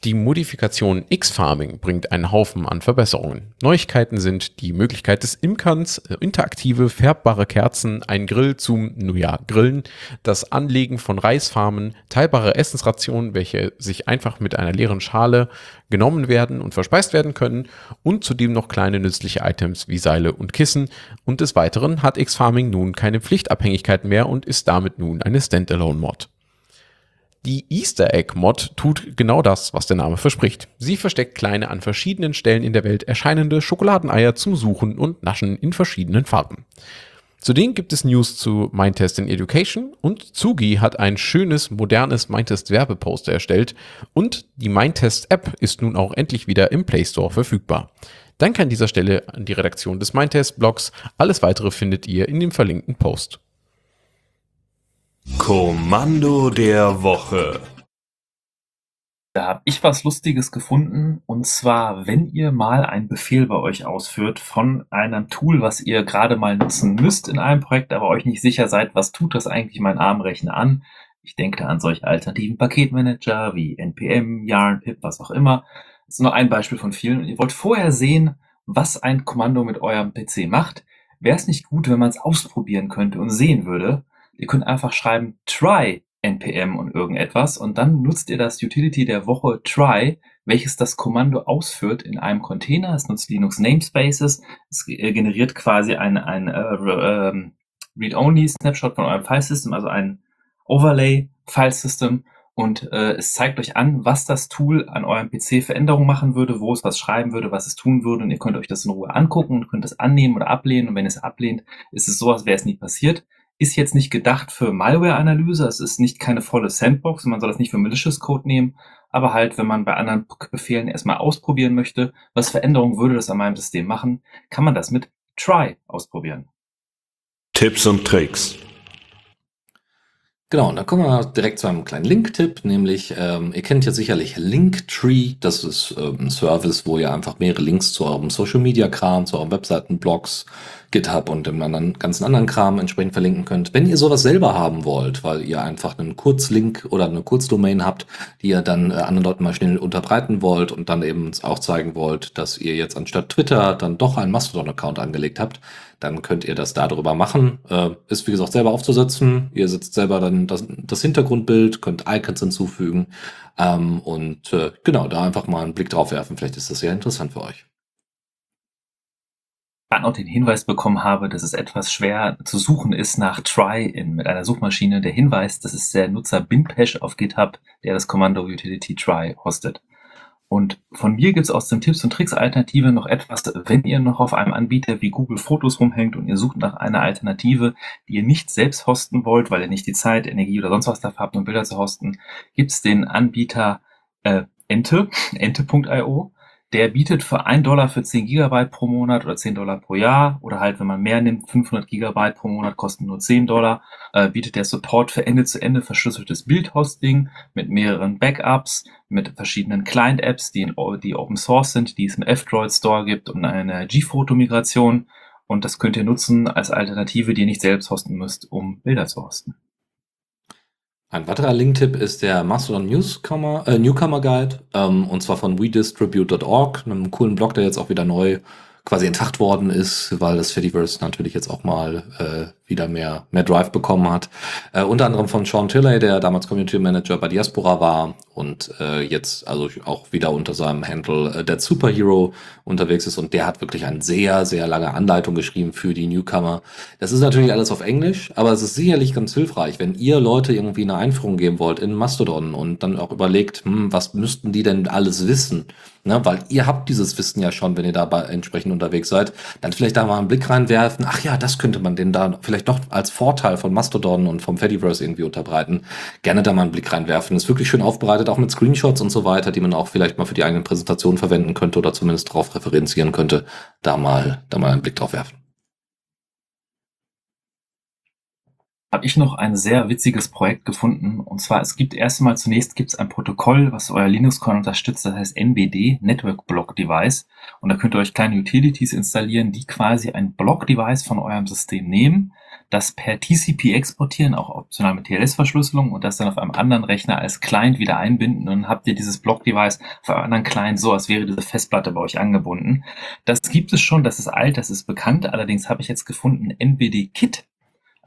Die Modifikation X-Farming bringt einen Haufen an Verbesserungen. Neuigkeiten sind die Möglichkeit des Imkerns, äh, interaktive färbbare Kerzen, ein Grill zum, nun ja, Grillen, das Anlegen von Reisfarmen, teilbare Essensrationen, welche sich einfach mit einer leeren Schale genommen werden und verspeist werden können und zudem noch kleine nützliche Items wie Seile und Kissen. Und des Weiteren hat X-Farming nun keine Pflichtabhängigkeit mehr und ist damit nun eine Standalone-Mod. Die Easter Egg Mod tut genau das, was der Name verspricht. Sie versteckt kleine an verschiedenen Stellen in der Welt erscheinende Schokoladeneier zum Suchen und Naschen in verschiedenen Farben. Zudem gibt es News zu Mindtest in Education und Zugi hat ein schönes, modernes Mindtest Werbeposter erstellt und die Mindtest App ist nun auch endlich wieder im Play Store verfügbar. Danke an dieser Stelle an die Redaktion des Mindtest Blogs. Alles weitere findet ihr in dem verlinkten Post. Kommando der Woche. Da habe ich was Lustiges gefunden. Und zwar, wenn ihr mal einen Befehl bei euch ausführt von einem Tool, was ihr gerade mal nutzen müsst in einem Projekt, aber euch nicht sicher seid, was tut das eigentlich mein ARM-Rechner an. Ich denke da an solche alternativen Paketmanager wie NPM, Yarn, Pip, was auch immer. Das ist nur ein Beispiel von vielen. Und ihr wollt vorher sehen, was ein Kommando mit eurem PC macht. Wäre es nicht gut, wenn man es ausprobieren könnte und sehen würde, Ihr könnt einfach schreiben try npm und irgendetwas und dann nutzt ihr das Utility der Woche try, welches das Kommando ausführt in einem Container. Es nutzt Linux Namespaces. Es generiert quasi ein, ein äh, ähm, Read-Only-Snapshot von eurem Filesystem, also ein Overlay-Filesystem und äh, es zeigt euch an, was das Tool an eurem PC Veränderungen machen würde, wo es was schreiben würde, was es tun würde und ihr könnt euch das in Ruhe angucken und könnt es annehmen oder ablehnen und wenn ihr es ablehnt, ist es so, als wäre es nie passiert ist jetzt nicht gedacht für Malware-Analyse, es ist nicht keine volle Sandbox man soll das nicht für Malicious Code nehmen, aber halt, wenn man bei anderen Befehlen erstmal ausprobieren möchte, was Veränderungen würde das an meinem System machen, kann man das mit try ausprobieren. Tipps und Tricks. Genau, und da kommen wir direkt zu einem kleinen Link-Tipp, nämlich ähm, ihr kennt ja sicherlich Linktree, das ist ähm, ein Service, wo ihr einfach mehrere Links zu eurem Social-Media-Kram, zu euren Webseiten, Blogs, GitHub und dem anderen, ganzen anderen Kram entsprechend verlinken könnt. Wenn ihr sowas selber haben wollt, weil ihr einfach einen Kurzlink oder eine Kurzdomain habt, die ihr dann äh, anderen Leuten mal schnell unterbreiten wollt und dann eben auch zeigen wollt, dass ihr jetzt anstatt Twitter dann doch einen Mastodon-Account angelegt habt, dann könnt ihr das darüber machen. Äh, ist wie gesagt selber aufzusetzen. Ihr setzt selber dann das, das Hintergrundbild, könnt Icons hinzufügen ähm, und äh, genau, da einfach mal einen Blick drauf werfen. Vielleicht ist das sehr interessant für euch dann auch den Hinweis bekommen habe, dass es etwas schwer zu suchen ist nach try in, mit einer Suchmaschine. Der Hinweis, das ist der Nutzer binpash auf GitHub, der das Kommando utility try hostet. Und von mir gibt's aus dem Tipps und Tricks Alternative noch etwas, wenn ihr noch auf einem Anbieter wie Google Fotos rumhängt und ihr sucht nach einer Alternative, die ihr nicht selbst hosten wollt, weil ihr nicht die Zeit, Energie oder sonst was dafür habt, um Bilder zu hosten, gibt's den Anbieter äh, Ente, ente.io. Der bietet für 1 Dollar für 10 Gigabyte pro Monat oder 10 Dollar pro Jahr oder halt, wenn man mehr nimmt, 500 Gigabyte pro Monat kosten nur 10 Dollar, äh, bietet der Support für Ende-zu-Ende verschlüsseltes Bildhosting mit mehreren Backups, mit verschiedenen Client-Apps, die, in, die Open Source sind, die es im F-Droid Store gibt und eine G-Photo-Migration. Und das könnt ihr nutzen als Alternative, die ihr nicht selbst hosten müsst, um Bilder zu hosten. Ein weiterer Link-Tipp ist der Mastodon Newcomer, äh, Newcomer Guide, ähm, und zwar von WeDistribute.org, einem coolen Blog, der jetzt auch wieder neu quasi entfacht worden ist, weil das Fediverse natürlich jetzt auch mal äh, wieder mehr, mehr Drive bekommen hat. Äh, unter anderem von Sean Tilley, der damals Community Manager bei Diaspora war und äh, jetzt also auch wieder unter seinem Handle äh, Dead Superhero unterwegs ist. Und der hat wirklich eine sehr, sehr lange Anleitung geschrieben für die Newcomer. Das ist natürlich alles auf Englisch, aber es ist sicherlich ganz hilfreich, wenn ihr Leute irgendwie eine Einführung geben wollt in Mastodon und dann auch überlegt, hm, was müssten die denn alles wissen? Ne, weil ihr habt dieses Wissen ja schon, wenn ihr da entsprechend unterwegs seid, dann vielleicht da mal einen Blick reinwerfen, ach ja, das könnte man denn da vielleicht doch als Vorteil von Mastodon und vom Fediverse irgendwie unterbreiten. Gerne da mal einen Blick reinwerfen. Ist wirklich schön aufbereitet, auch mit Screenshots und so weiter, die man auch vielleicht mal für die eigenen Präsentationen verwenden könnte oder zumindest darauf referenzieren könnte. Da mal, da mal einen Blick drauf werfen. Habe ich noch ein sehr witziges Projekt gefunden. Und zwar, es gibt erstmal zunächst gibt es ein Protokoll, was euer Linux-Kernel unterstützt, das heißt NBD, Network Block Device. Und da könnt ihr euch kleine Utilities installieren, die quasi ein Block-Device von eurem System nehmen, das per TCP exportieren, auch optional mit TLS-Verschlüsselung und das dann auf einem anderen Rechner als Client wieder einbinden. Und dann habt ihr dieses Block-Device auf einem anderen Client so, als wäre diese Festplatte bei euch angebunden. Das gibt es schon, das ist alt, das ist bekannt. Allerdings habe ich jetzt gefunden, NBD Kit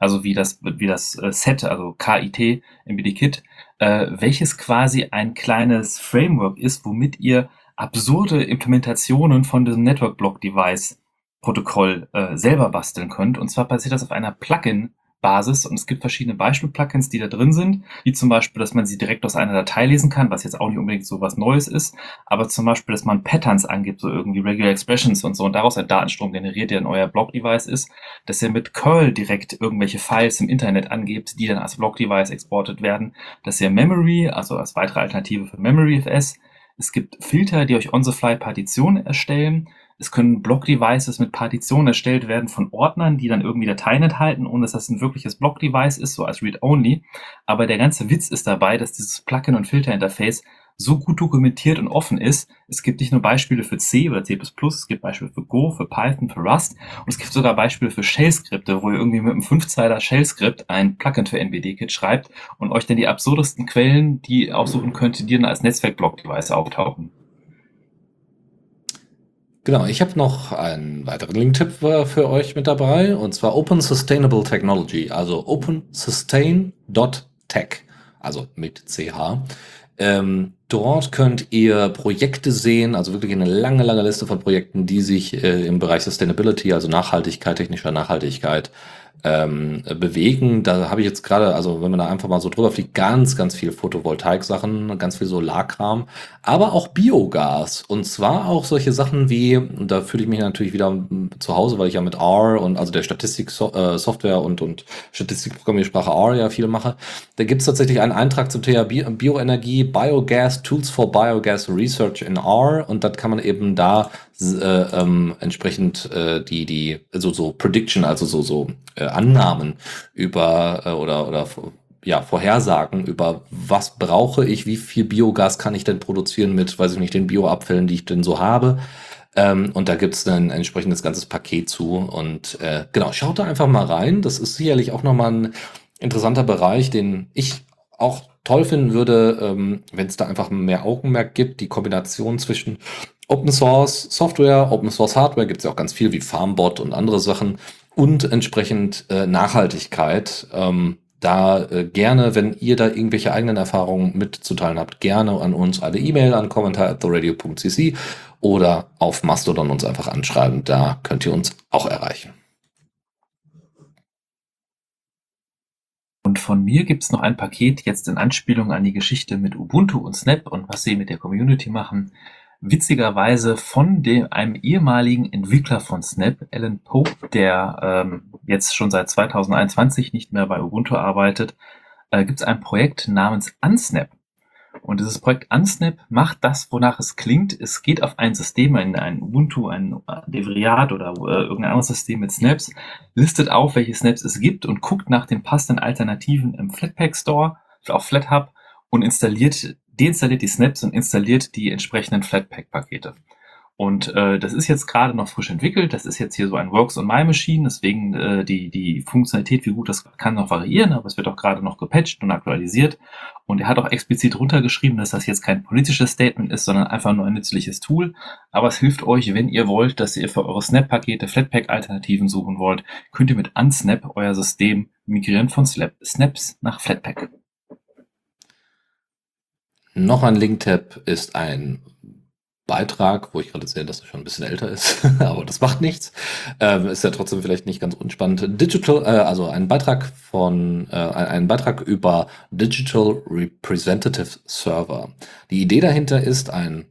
also wie das, wie das äh, Set, also KIT, MBD-Kit, äh, welches quasi ein kleines Framework ist, womit ihr absurde Implementationen von diesem Network Block Device Protokoll äh, selber basteln könnt. Und zwar passiert das auf einer Plugin Basis. Und es gibt verschiedene Beispiel-Plugins, die da drin sind, wie zum Beispiel, dass man sie direkt aus einer Datei lesen kann, was jetzt auch nicht unbedingt so was Neues ist, aber zum Beispiel, dass man Patterns angibt, so irgendwie Regular Expressions und so. Und daraus ein Datenstrom generiert, der in euer Block-Device ist, dass ihr mit Curl direkt irgendwelche Files im Internet angebt, die dann als Block-Device exportet werden, dass ihr Memory, also als weitere Alternative für MemoryFS, es gibt Filter, die euch on-the-fly Partitionen erstellen, es können Block-Devices mit Partitionen erstellt werden von Ordnern, die dann irgendwie Dateien enthalten, ohne dass das ein wirkliches Block-Device ist, so als Read-Only. Aber der ganze Witz ist dabei, dass dieses Plugin- und Filter-Interface so gut dokumentiert und offen ist. Es gibt nicht nur Beispiele für C oder C++, es gibt Beispiele für Go, für Python, für Rust und es gibt sogar Beispiele für Shell-Skripte, wo ihr irgendwie mit einem Fünfzeiler Shell-Skript ein Plugin für NBD-Kit schreibt und euch dann die absurdesten Quellen, die aussuchen könnt, die dann als Netzwerk-Block-Device auftauchen. Genau, ich habe noch einen weiteren Link-Tipp äh, für euch mit dabei, und zwar Open Sustainable Technology, also opensustain.tech, also mit CH. Ähm, dort könnt ihr Projekte sehen, also wirklich eine lange, lange Liste von Projekten, die sich äh, im Bereich Sustainability, also Nachhaltigkeit, technischer Nachhaltigkeit, ähm, bewegen. Da habe ich jetzt gerade, also wenn man da einfach mal so drüber fliegt, ganz, ganz viel Photovoltaik-Sachen, ganz viel Solarkram, aber auch Biogas. Und zwar auch solche Sachen wie, und da fühle ich mich natürlich wieder zu Hause, weil ich ja mit R und also der Statistik-Software äh, und, und Statistikprogrammiersprache R ja viel mache. Da gibt es tatsächlich einen Eintrag zum Thema Bioenergie, Biogas, Tools for Biogas Research in R. Und das kann man eben da äh, ähm, entsprechend äh, die, die, also so Prediction, also so, so äh, Annahmen über äh, oder, oder ja, Vorhersagen über was brauche ich, wie viel Biogas kann ich denn produzieren mit, weiß ich nicht, den Bioabfällen, die ich denn so habe. Ähm, und da gibt's ein entsprechendes ganzes Paket zu. Und äh, genau, schaut da einfach mal rein. Das ist sicherlich auch nochmal ein interessanter Bereich, den ich auch toll finden würde, ähm, wenn es da einfach mehr Augenmerk gibt, die Kombination zwischen Open Source Software, Open Source Hardware gibt es ja auch ganz viel wie Farmbot und andere Sachen und entsprechend äh, Nachhaltigkeit. Ähm, da äh, gerne, wenn ihr da irgendwelche eigenen Erfahrungen mitzuteilen habt, gerne an uns eine E-Mail an kommentar@theradio.cc oder auf Mastodon uns einfach anschreiben. Da könnt ihr uns auch erreichen. Und von mir gibt's noch ein Paket jetzt in Anspielung an die Geschichte mit Ubuntu und Snap und was sie mit der Community machen witzigerweise von dem, einem ehemaligen Entwickler von Snap, Alan Pope, der ähm, jetzt schon seit 2021 nicht mehr bei Ubuntu arbeitet, äh, gibt es ein Projekt namens Unsnap. Und dieses Projekt Unsnap macht das, wonach es klingt. Es geht auf ein System, ein, ein Ubuntu, ein Devriat oder äh, irgendein anderes System mit Snaps, listet auf, welche Snaps es gibt und guckt nach den passenden Alternativen im Flatpak Store, auf FlatHub und installiert deinstalliert die Snaps und installiert die entsprechenden Flatpak-Pakete. Und äh, das ist jetzt gerade noch frisch entwickelt. Das ist jetzt hier so ein Works on My Machine, deswegen äh, die, die Funktionalität, wie gut das kann, noch variieren, aber es wird auch gerade noch gepatcht und aktualisiert. Und er hat auch explizit runtergeschrieben, dass das jetzt kein politisches Statement ist, sondern einfach nur ein nützliches Tool. Aber es hilft euch, wenn ihr wollt, dass ihr für eure Snap-Pakete Flatpak-Alternativen suchen wollt, könnt ihr mit Unsnap euer System migrieren von Snaps nach Flatpak. Noch ein Link-Tab ist ein Beitrag, wo ich gerade sehe, dass er schon ein bisschen älter ist, aber das macht nichts. Ähm, ist ja trotzdem vielleicht nicht ganz unspannend. Digital, äh, also ein Beitrag von, äh, ein Beitrag über Digital Representative Server. Die Idee dahinter ist ein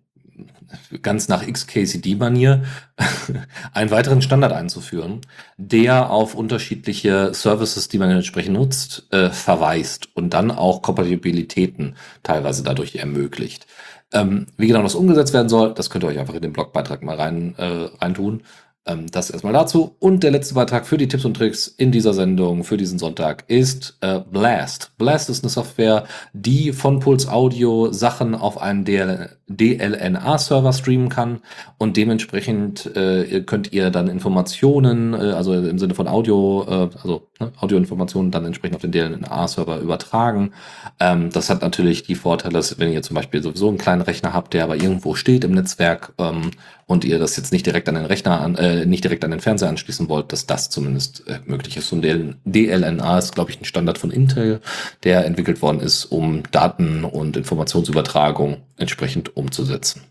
ganz nach XKCD-Manier einen weiteren Standard einzuführen, der auf unterschiedliche Services, die man entsprechend nutzt, äh, verweist und dann auch Kompatibilitäten teilweise dadurch ermöglicht. Ähm, wie genau das umgesetzt werden soll, das könnt ihr euch einfach in den Blogbeitrag mal rein, äh, reintun. Ähm, das erstmal dazu. Und der letzte Beitrag für die Tipps und Tricks in dieser Sendung für diesen Sonntag ist äh, Blast. Blast ist eine Software, die von Pulse Audio Sachen auf einen DL DLNA-Server streamen kann und dementsprechend äh, könnt ihr dann Informationen, äh, also im Sinne von Audio, äh, also ne, Audioinformationen dann entsprechend auf den DLNA-Server übertragen. Ähm, das hat natürlich die Vorteile, dass wenn ihr zum Beispiel sowieso einen kleinen Rechner habt, der aber irgendwo steht im Netzwerk ähm, und ihr das jetzt nicht direkt an den Rechner, an, äh, nicht direkt an den Fernseher anschließen wollt, dass das zumindest äh, möglich ist. Und DLNA ist, glaube ich, ein Standard von Intel, der entwickelt worden ist, um Daten und Informationsübertragung entsprechend umzusetzen.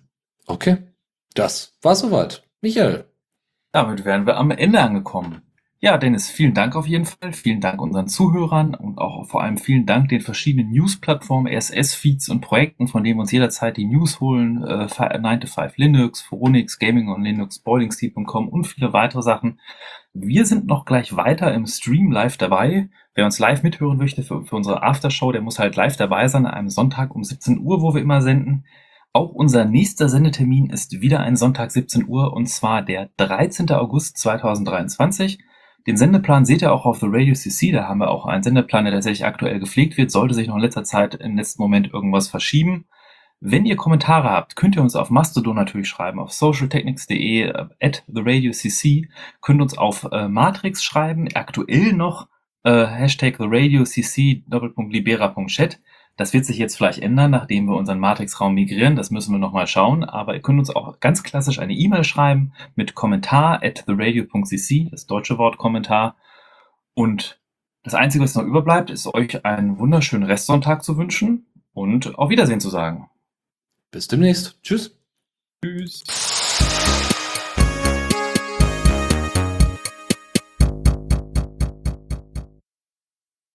Okay, das war soweit. Michael. Damit wären wir am Ende angekommen. Ja, Dennis, vielen Dank auf jeden Fall. Vielen Dank unseren Zuhörern und auch vor allem vielen Dank den verschiedenen News-Plattformen, RSS-Feeds und Projekten, von denen wir uns jederzeit die News holen. Äh, 9 to 5 Linux, Phoronix, Gaming und Linux, Boilingsteed.com und viele weitere Sachen. Wir sind noch gleich weiter im Stream live dabei. Wer uns live mithören möchte für, für unsere Aftershow, der muss halt live dabei sein an einem Sonntag um 17 Uhr, wo wir immer senden. Auch unser nächster Sendetermin ist wieder ein Sonntag 17 Uhr und zwar der 13. August 2023. Den Sendeplan seht ihr auch auf The Radio CC. Da haben wir auch einen Sendeplan, der tatsächlich aktuell gepflegt wird. Sollte sich noch in letzter Zeit im letzten Moment irgendwas verschieben. Wenn ihr Kommentare habt, könnt ihr uns auf Mastodon natürlich schreiben, auf socialtechnics.de, äh, at the radio cc, könnt uns auf äh, Matrix schreiben, aktuell noch äh, Hashtag the radio cc, libera.chat. Das wird sich jetzt vielleicht ändern, nachdem wir unseren Matrix-Raum migrieren. Das müssen wir nochmal schauen. Aber ihr könnt uns auch ganz klassisch eine E-Mail schreiben mit Kommentar at theradio.cc, das deutsche Wort Kommentar. Und das Einzige, was noch überbleibt, ist euch einen wunderschönen Restsonntag zu wünschen und auf Wiedersehen zu sagen. Bis demnächst. Tschüss. Tschüss.